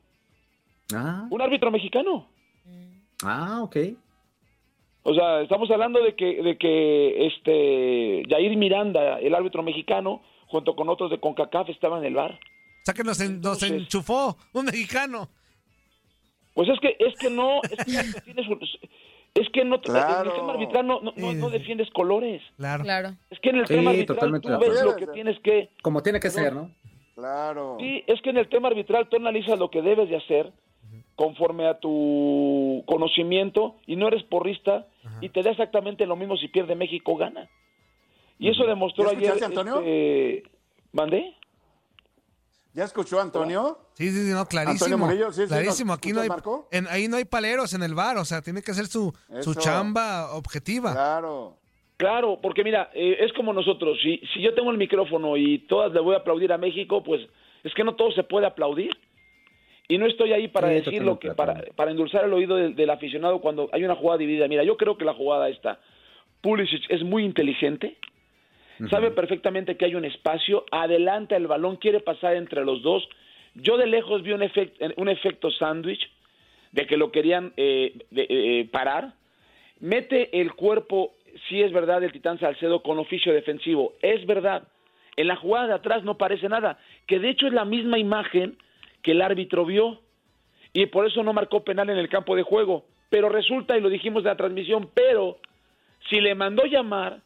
Ah. Un árbitro mexicano. Ah, ok. O sea, estamos hablando de que, de que este Jair Miranda, el árbitro mexicano, junto con otros de CONCACAF, estaban en el bar. O sea que nos, enchufó un mexicano. Pues es que, es que no, es que, es que no, en el tema arbitral no, no, no, defiendes colores. Claro. claro. Es que en el tema arbitral tú ves lo que tienes que... Como tiene que ser, ¿no? Claro. Sí, es que en el tema arbitral tú analizas lo que debes de hacer conforme a tu conocimiento y no eres porrista y te da exactamente lo mismo si pierde México o gana. Y eso demostró ayer. Antonio? Este, ¿Mandé? ¿Ya escuchó Antonio? Sí, sí, sí, no, clarísimo. clarísimo, aquí no hay, en, ahí no hay paleros en el bar, o sea, tiene que hacer su, su chamba objetiva. Claro. Claro, porque mira, eh, es como nosotros, si, si yo tengo el micrófono y todas le voy a aplaudir a México, pues es que no todo se puede aplaudir. Y no estoy ahí para decir lo que, para, para endulzar el oído del, aficionado cuando hay una jugada dividida. Mira, yo creo que la jugada está. Pulisic es muy inteligente, sabe perfectamente que hay un espacio, adelanta el balón, quiere pasar entre los dos. Yo de lejos vi un, efecto un efecto sándwich de que lo querían eh, eh, parar. Mete el cuerpo, si es verdad, el Titán Salcedo con oficio defensivo. Es verdad. En la jugada de atrás no parece nada, que de hecho es la misma imagen que el árbitro vio y por eso no marcó penal en el campo de juego. Pero resulta, y lo dijimos en la transmisión, pero si le mandó llamar,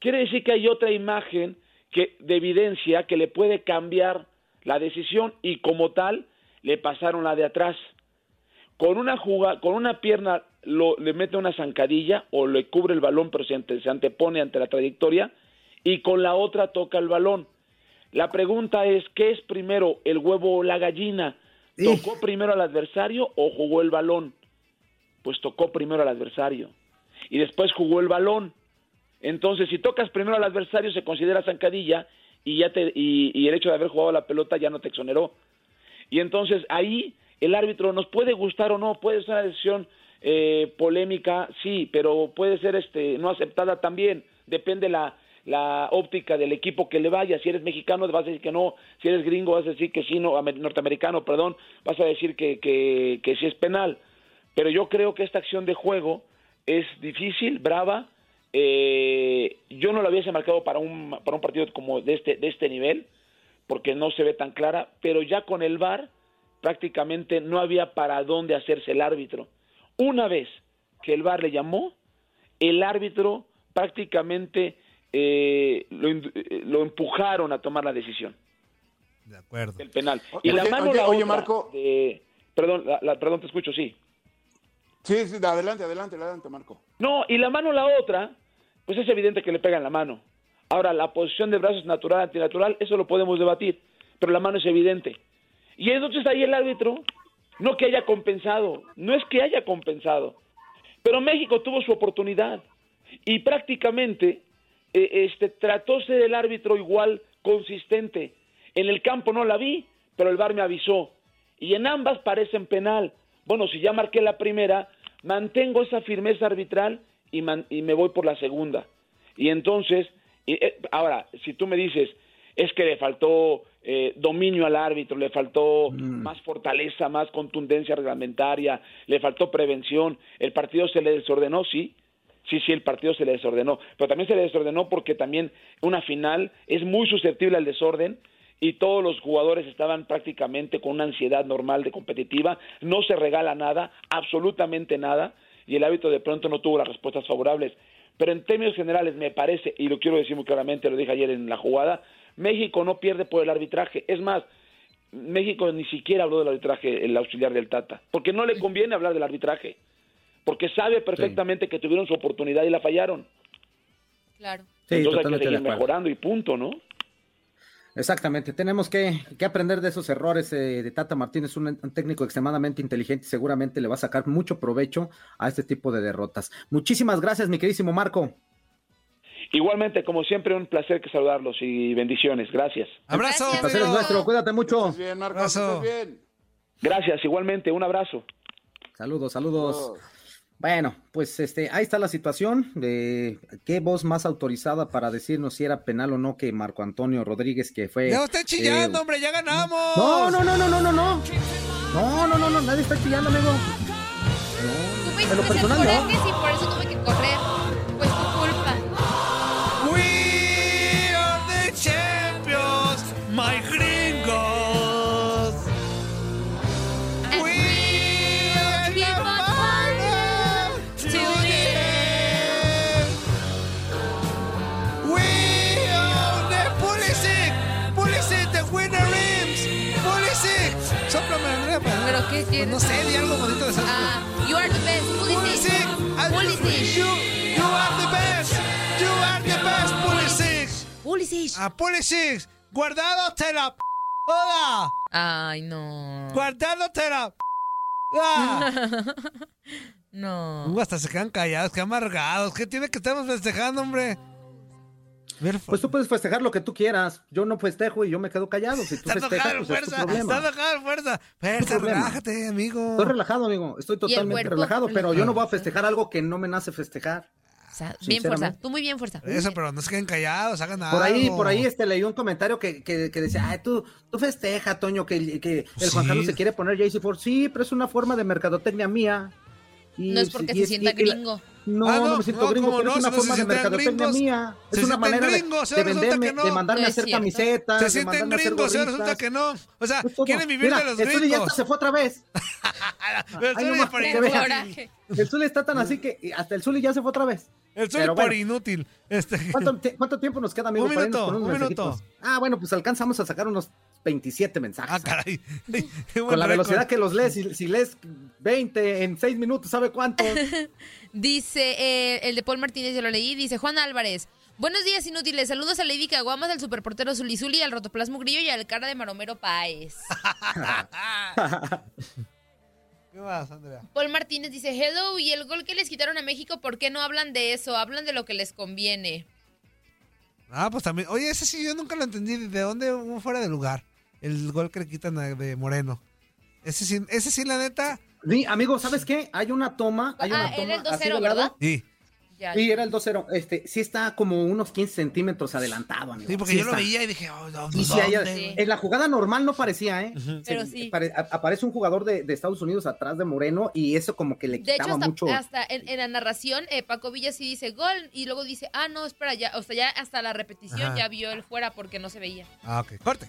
quiere decir que hay otra imagen que, de evidencia que le puede cambiar la decisión y como tal le pasaron la de atrás. Con una juga, con una pierna lo, le mete una zancadilla o le cubre el balón pero se, se antepone ante la trayectoria y con la otra toca el balón. La pregunta es, ¿qué es primero, el huevo o la gallina? ¿Tocó primero al adversario o jugó el balón? Pues tocó primero al adversario y después jugó el balón. Entonces, si tocas primero al adversario se considera zancadilla y ya te y, el hecho de haber jugado la pelota ya no te exoneró. Y entonces ahí el árbitro nos puede gustar o no, puede ser una decisión eh, polémica, sí, pero puede ser este no aceptada también, depende la la óptica del equipo que le vaya. Si eres mexicano, vas a decir que no. Si eres gringo, vas a decir que sí, no, norteamericano, perdón, vas a decir que, que, que sí es penal. Pero yo creo que esta acción de juego es difícil, brava. Eh, yo no lo hubiese marcado para un, para un partido como de este, de este nivel, porque no se ve tan clara, pero ya con el VAR prácticamente no había para dónde hacerse el árbitro. Una vez que el VAR le llamó, el árbitro prácticamente eh, eh, lo, empujaron a tomar la decisión. De acuerdo. El penal. Y la mano la oye, Marco. perdón, la, perdón, te escucho, sí. Sí, sí, adelante, adelante, adelante, Marco. No, y la mano la otra, pues es evidente que le pegan la mano. Ahora, la posición de brazos natural, antinatural, eso lo podemos debatir, pero la mano es evidente. Y entonces ahí el árbitro, no que haya compensado, no es que haya compensado, pero México tuvo su oportunidad y prácticamente este, tratóse del árbitro igual consistente. En el campo no la vi, pero el VAR me avisó. Y en ambas parecen penal. Bueno, si ya marqué la primera, mantengo esa firmeza arbitral y, me voy por la segunda. Y entonces, eh, ahora, si tú me dices, es que le faltó eh, dominio al árbitro, le faltó mm. más fortaleza, más contundencia reglamentaria, le faltó prevención, el partido se le desordenó, sí, sí, sí, el partido se le desordenó, pero también se le desordenó porque también una final es muy susceptible al desorden y todos los jugadores estaban prácticamente con una ansiedad normal de competitiva, no se regala nada, absolutamente nada, y el hábito de pronto no tuvo las respuestas favorables. Pero en términos generales me parece, y lo quiero decir muy claramente, lo dije ayer en la jugada, México no pierde por el arbitraje. Es más, México ni siquiera habló del arbitraje, el auxiliar del Tata, porque no le conviene hablar del arbitraje porque sabe perfectamente que tuvieron su oportunidad y la fallaron. Claro. Entonces hay que seguir mejorando y punto, ¿no? Exactamente, tenemos que, aprender de esos errores eh, de Tata Martínez, un, un, técnico extremadamente inteligente, seguramente le va a sacar mucho provecho a este tipo de derrotas. Muchísimas gracias, mi queridísimo Marco. Igualmente, como siempre, un placer que saludarlos y bendiciones. Gracias. Abrazo. placer es nuestro, cuídate mucho. Bien, Marco, abrazo. Bien. Gracias, igualmente, un abrazo. Saludos, saludos. Bueno, pues este, ahí está la situación de qué voz más autorizada para decirnos si era penal o no que Marco Antonio Rodríguez, que fue. Ya está chillando, eh, hombre, ya ganamos. No, no, no, no, no, no, no. No, no, no, no, nadie está chillando, amigo. No, Tú me lo personal, no. Quieres? Pues no sé, di algo bonito de esas Ah, you are the best, Pulisic. Pulisic. You, you are the best. You are the best, Pulisic. Pulisic. A Pulisic. Guardado te la p Hola. Ay, no. Guardado te la ¡Ah! no. Uh, hasta se quedan callados, qué amargados. ¿Qué tiene que estarnos festejando, hombre? Pues tú puedes festejar lo que tú quieras. Yo no festejo y yo me quedo callado. Si tú festejas, pues fuerza, es tu problema. Está enojado, fuerza. Fuerza, relájate, amigo. Estoy relajado, amigo. Estoy totalmente relajado, pero yo no voy a festejar algo que no me nace festejar. O sea, bien fuerza, tú muy bien fuerza. Eso, pero no se queden callados, hagan nada. Por ahí, por ahí este, leí un comentario que, que, que decía, ay, tú, tú festeja, Toño, que, que el Juan Carlos se quiere poner JC Ford. Sí, pero es una forma de mercadotecnia mía. Y, no es porque se sienta gringo. No, ah, no, no, me siento no, gringo, pero no, es una forma de mercadotecnia mía. Es una manera gringos, de, venderme, de mandarme a hacer camisetas. Se sienten gringos, ahora resulta que no. O sea, quieren vivir de los gringos. El Zuli ya se fue otra vez. el Zuli está tan así que hasta el Zuli ya se fue otra vez. El Zuli por inútil. Este... ¿Cuánto, ¿Cuánto, tiempo nos queda, amigo? Un minuto, un minuto. Ah, bueno, pues alcanzamos a sacar unos 27 mensajes. Ah, caray. Con la velocidad que los lees, si, si, lees 20 en 6 minutos, ¿sabe cuánto? dice, eh, el de Paul Martínez, yo lo leí, dice Juan Álvarez. Buenos días, inútiles. Saludos a Lady Caguamas, al superportero Zuli Zuli, al Rotoplasmo Grillo y al cara de Maromero Páez. ¿Qué más, Andrea? Paul Martínez dice, hello, y el gol que les quitaron a México, ¿por qué no hablan de eso? Hablan de lo que les conviene. Ah, pues también. Oye, ese sí yo nunca lo entendí. ¿De dónde fuera de lugar? El gol que le quitan de Moreno. Ese sí, ese sí, la neta. Sí, amigo, ¿sabes qué? Hay una toma. Hay una ah, toma era el 2-0, ¿verdad? Sí. Sí, era el 2-0. Este, sí está como unos 15 centímetros adelantado, amigo. Sí, porque yo lo veía y dije, oh, no, sí, En la jugada normal no parecía, ¿eh? Pero sí. aparece un jugador de, Estados Unidos atrás de Moreno y eso como que le quitaba de hecho, hasta, mucho. hasta en, la narración, eh, Paco Villa sí dice gol y luego dice, ah, no, espera, ya, o sea, ya hasta la repetición ya vio él fuera porque no se veía. Ah, ok. Corte.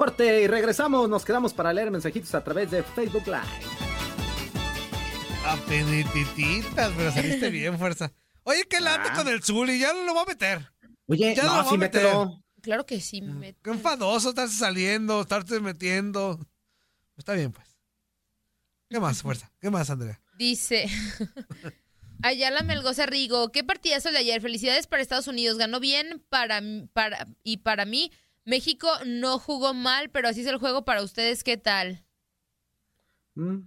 Corte y regresamos. Nos quedamos para leer mensajitos a través de Facebook Live. Apenitititas, pero saliste bien, fuerza. Oye, qué lata ah. con el Zuli, ya no lo voy a meter. Oye, ya no, lo voy a meter. Claro que sí, me meto. Qué enfadoso estarse saliendo, estarte metiendo. Está bien, pues. ¿Qué más, fuerza? ¿Qué más, Andrea? Dice. Ayala Melgoza Rigo, qué partidazo de ayer. Felicidades para Estados Unidos. Ganó bien para, para y para mí. México no jugó mal, pero así es el juego para ustedes. ¿Qué tal? Mm.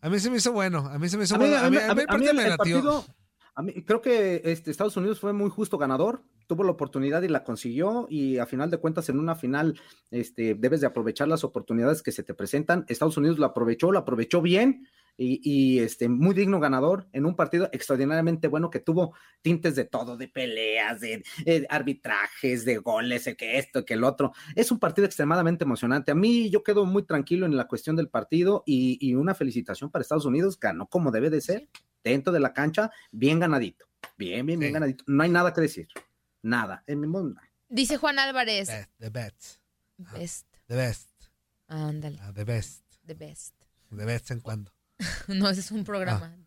A mí se me hizo bueno. A mí se me hizo bueno. A mí, a mí, a mí el, partido, creo que este, Estados Unidos fue muy justo ganador, tuvo la oportunidad y la consiguió y a final de cuentas en una final este, debes de aprovechar las oportunidades que se te presentan. Estados Unidos lo aprovechó, lo aprovechó bien y, este, muy digno ganador en un partido extraordinariamente bueno que tuvo tintes de todo, de peleas, de, arbitrajes, de goles, de que esto, que el otro. Es un partido extremadamente emocionante. A mí yo quedo muy tranquilo en la cuestión del partido y, y una felicitación para Estados Unidos, ganó como debe de ser dentro de la cancha, bien ganadito. Bien, bien, bien ganadito. No hay nada que decir. Nada. En mi mundo. Dice Juan Álvarez. the best. Best. The best. Ándale. Ah, the best. The best. De vez en cuando. no, ese es un programa. Ah.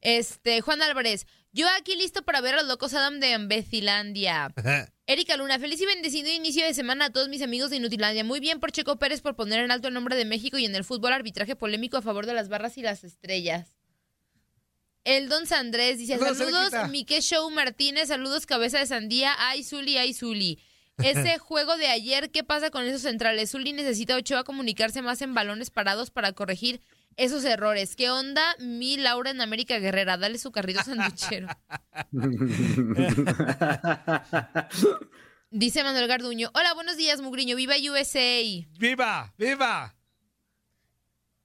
Este, Juan Álvarez, yo aquí listo para ver a los locos Adam de Ambecilandia. Erika Luna, feliz y bendecido inicio de semana a todos mis amigos de Inutilandia. Muy bien por Checo Pérez por poner en alto el nombre de México y en el fútbol arbitraje polémico a favor de las barras y las estrellas. El Don Sandrés dice, saludos, Mique Show Martínez, saludos, cabeza de sandía, ay Zuli, ay Zuli. Ese juego de ayer, ¿qué pasa con esos centrales? Zuli necesita Ochoa comunicarse más en balones parados para corregir esos errores. ¿Qué onda mi Laura en América Guerrera? Dale su carrito sanduchero. Dice Manuel Garduño. Hola, buenos días, Mugriño. Viva USA. Viva, viva.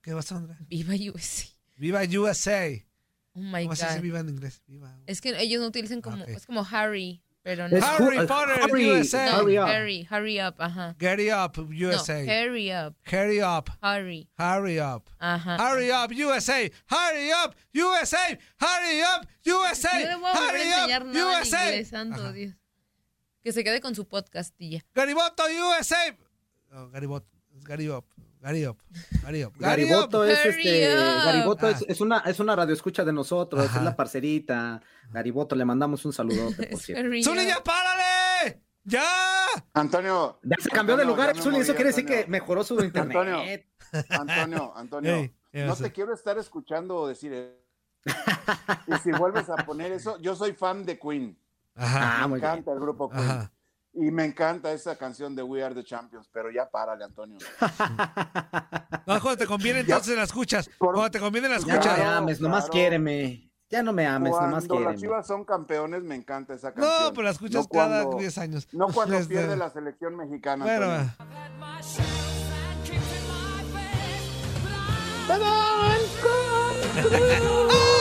¿Qué vas, Sandra? Viva USA. Viva USA. Oh my ¿Cómo God. se dice viva en inglés? Viva. Es que ellos no utilizan como, es como Harry. Pero no. Harry Potter, Hurry, USA. No, hurry up. Harry, hurry up, ajá. Get it up, USA. No, Harry up. It up, Harry. hurry up. Ajá. Hurry up, USA. Hurry up, USA. Hurry up, USA. No le voy a volver a Hurry enseñar up, nada en USA. inglés, santo Dios. Que se quede con su podcast y ya. Gariboto, USA. Oh, Gariboto. Gary up. Gary up. Gary up. Gary Gariboto up. es este. Gariboto es, Ah. es una es una radio escucha de nosotros, Ajá. es la parcerita. Gariboto, le mandamos un saludote, por cierto. ¡Zuli, ya párale! ¡Ya! Antonio. Ya se cambió de Antonio, lugar, Zuli, eso quiere decir Antonio. que mejoró su internet. Antonio, Antonio, ya no te quiero estar escuchando decir eso. Y si vuelves a poner eso, yo soy fan de Queen. Ajá. Ah, me bien. encanta el grupo Queen. Ajá. Y me encanta esa canción de We Are the Champions, pero ya párale, Antonio. No, cuando te conviene, entonces la escuchas. Por- Cuando te conviene, la Ya no escuchas. me Claro, ames, nomás quiéreme. Ya no me ames, nomás Cuando las quiéreme. Chivas son campeones, me encanta esa canción. No, pero la escuchas No cada cuando- 10 años. No cuando Este, pierde la selección mexicana. Bueno, Antonio.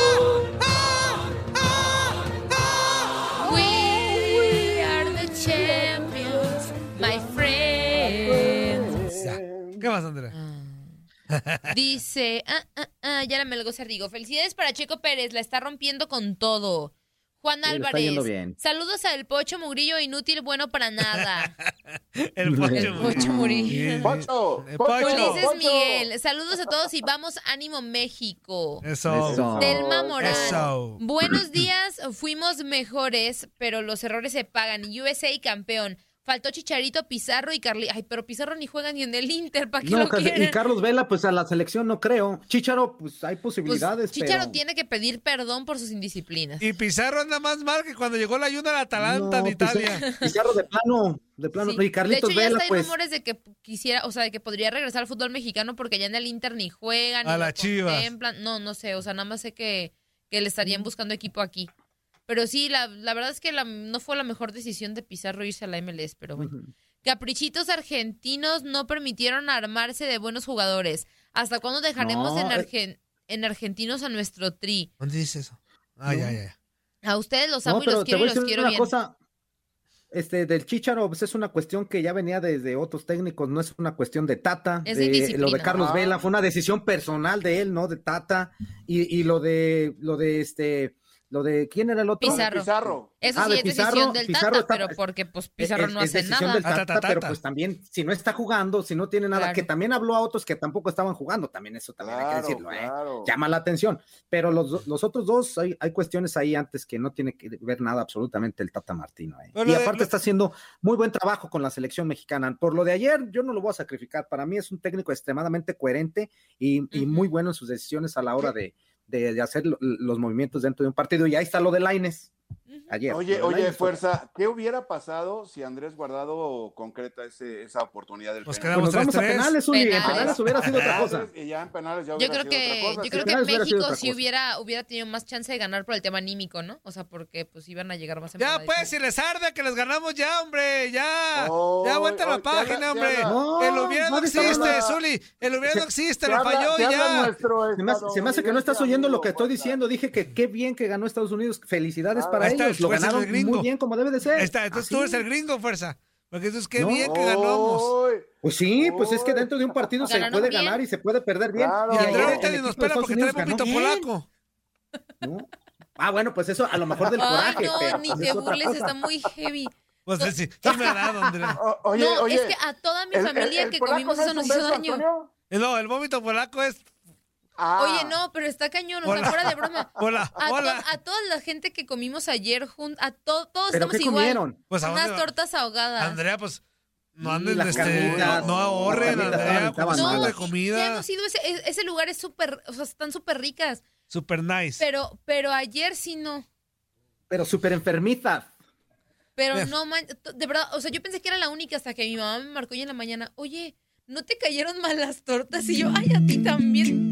¿Qué más, Andrea? Dice, ah, ah, ah, ya me lo digo. Felicidades para Checo Pérez, la está rompiendo con todo. Juan Sí, le está Álvarez, bien. saludos al Pocho Mugrillo, inútil, bueno para nada. El Pocho El Pocho Murillo. Pocho, Eh, Pocho. Ulises Pocho. Miguel, saludos a todos y vamos, ánimo México. Eso. Eso. Telma Morán. Eso. Buenos días, fuimos mejores, pero los errores se pagan. USA campeón. Faltó Chicharito, Pizarro y Carli. Ay, pero Pizarro ni juega ni en el Inter, ¿para qué No, lo quieren? y Carlos Vela, pues a la selección no creo. Chicharo, pues hay Pues, posibilidades, Chicharo pero... tiene que pedir perdón por sus indisciplinas. Y Pizarro anda más mal que cuando llegó la ayuda al Atalanta en No, pues, Italia. Pizarro de plano, de plano. Sí. Y Carlitos de hecho, ya Vela, está hay pues... rumores de que quisiera, o sea, de que podría regresar al fútbol mexicano porque ya en el Inter ni juegan, A ni las Chivas. contemplan. No, no sé, o sea, nada más sé que, que le estarían buscando equipo aquí. Pero sí, la, la verdad es que la- no fue la mejor decisión de Pizarro irse a la MLS, pero bueno. Ujú. Caprichitos argentinos no permitieron armarse de buenos jugadores. ¿Hasta cuándo dejaremos No, en, eh. Argen- en argentinos a nuestro tri? ¿Dónde dice eso? Ah, ya, ya. A ustedes los amo No, y los quiero y los quiero una bien. cosa. Este, del Chicharo, pues es una cuestión que ya venía desde otros técnicos, no es una cuestión de Tata. Es de lo de. Carlos Ah. Vela fue una decisión personal de él, no de Tata. Y, y lo de, lo de este, lo de, ¿quién era el otro? Pizarro. Pizarro. Eso Ah, sí de es Pizarro, decisión del Pizarro Tata, está- pero porque pues Pizarro es, no es hace decisión nada. del Tata, ta, ta, pero pues también, si no está jugando, si no tiene nada, Claro. que también habló a otros que tampoco estaban jugando, también eso también hay que Claro, decirlo, ¿eh? claro. llama la atención. Pero los, los otros dos, hay, hay cuestiones ahí antes que no tiene que ver nada absolutamente el Tata Martino. ¿eh? Y aparte lo- está haciendo muy buen trabajo con la selección mexicana. Por lo de ayer, yo no lo voy a sacrificar. Para mí es un técnico extremadamente coherente y, muy bueno en sus decisiones a la hora de, de- de hacer lo- los movimientos dentro de un partido. Y ahí está lo de Laines. Ayer. Oye, Lo oye, fuerza, ¿qué hubiera pasado si Andrés Guardado concreta ese, esa oportunidad del Pues penal? Pues vamos a 3-3. penales, Uli. En Penales. penales hubiera sido otra cosa. Y ya en penales ya Yo hubiera creo sido que, otra cosa. yo Sí, creo que penales hubiera México otra sí hubiera, hubiera tenido más chance de ganar por el tema anímico, ¿no? O sea, porque pues iban a llegar más Ya empataditos. pues, si les arde que les ganamos ya, hombre, ya. Oh, ya vuelta a la oh, página, hombre. No, el hubiera no existe, Zuli. El hubiera no existe, habla- falló y ya. Se me, hace, que no estás oyendo lo que estoy diciendo. Dije que qué bien que ganó Estados Unidos. Felicidades Ah, para ahí está, ellos. Lo tú eres el ganaron gringo. muy bien como debe de ser. Está, entonces tú Así. eres el gringo, fuerza. Porque entonces qué No. bien que ganamos. Pues sí, pues es que dentro de un partido se puede bien. ganar y se puede perder bien. Claro. Y ahorita el ni nos pela porque trae ganó polaco. ¿no? Ah, bueno, pues eso a lo mejor del Ay, coraje. no, pero ni pues te es burles, cosa. está muy heavy. Pues sí, sí me ha dado, Andrea. o- oye, no, oye, es que a toda mi ¿el- familia el- el que comimos eso es nos hizo daño. Antonio? No, el vómito polaco es Ah, Oye, no, pero está cañón, o sea, fuera de broma. Hola, A, to- hola. a toda la gente que comimos ayer, jun- a to- todos ¿Pero estamos qué igual. comieron? Pues, ¿a Unas va? tortas ahogadas. Andrea, pues no Sí, anden, este, no, no ahorren, Andrea, su no, de ya comida. hemos ido, ese, e- ese lugar es súper, o sea, están súper ricas. Super nice. Pero, pero ayer sí no. Pero súper enfermiza. Pero Bien. no, man, de verdad, o sea, yo pensé que era la única hasta que mi mamá me marcó hoy en la mañana, oye, ¿no te cayeron mal las tortas? Y yo, ay, a ti también.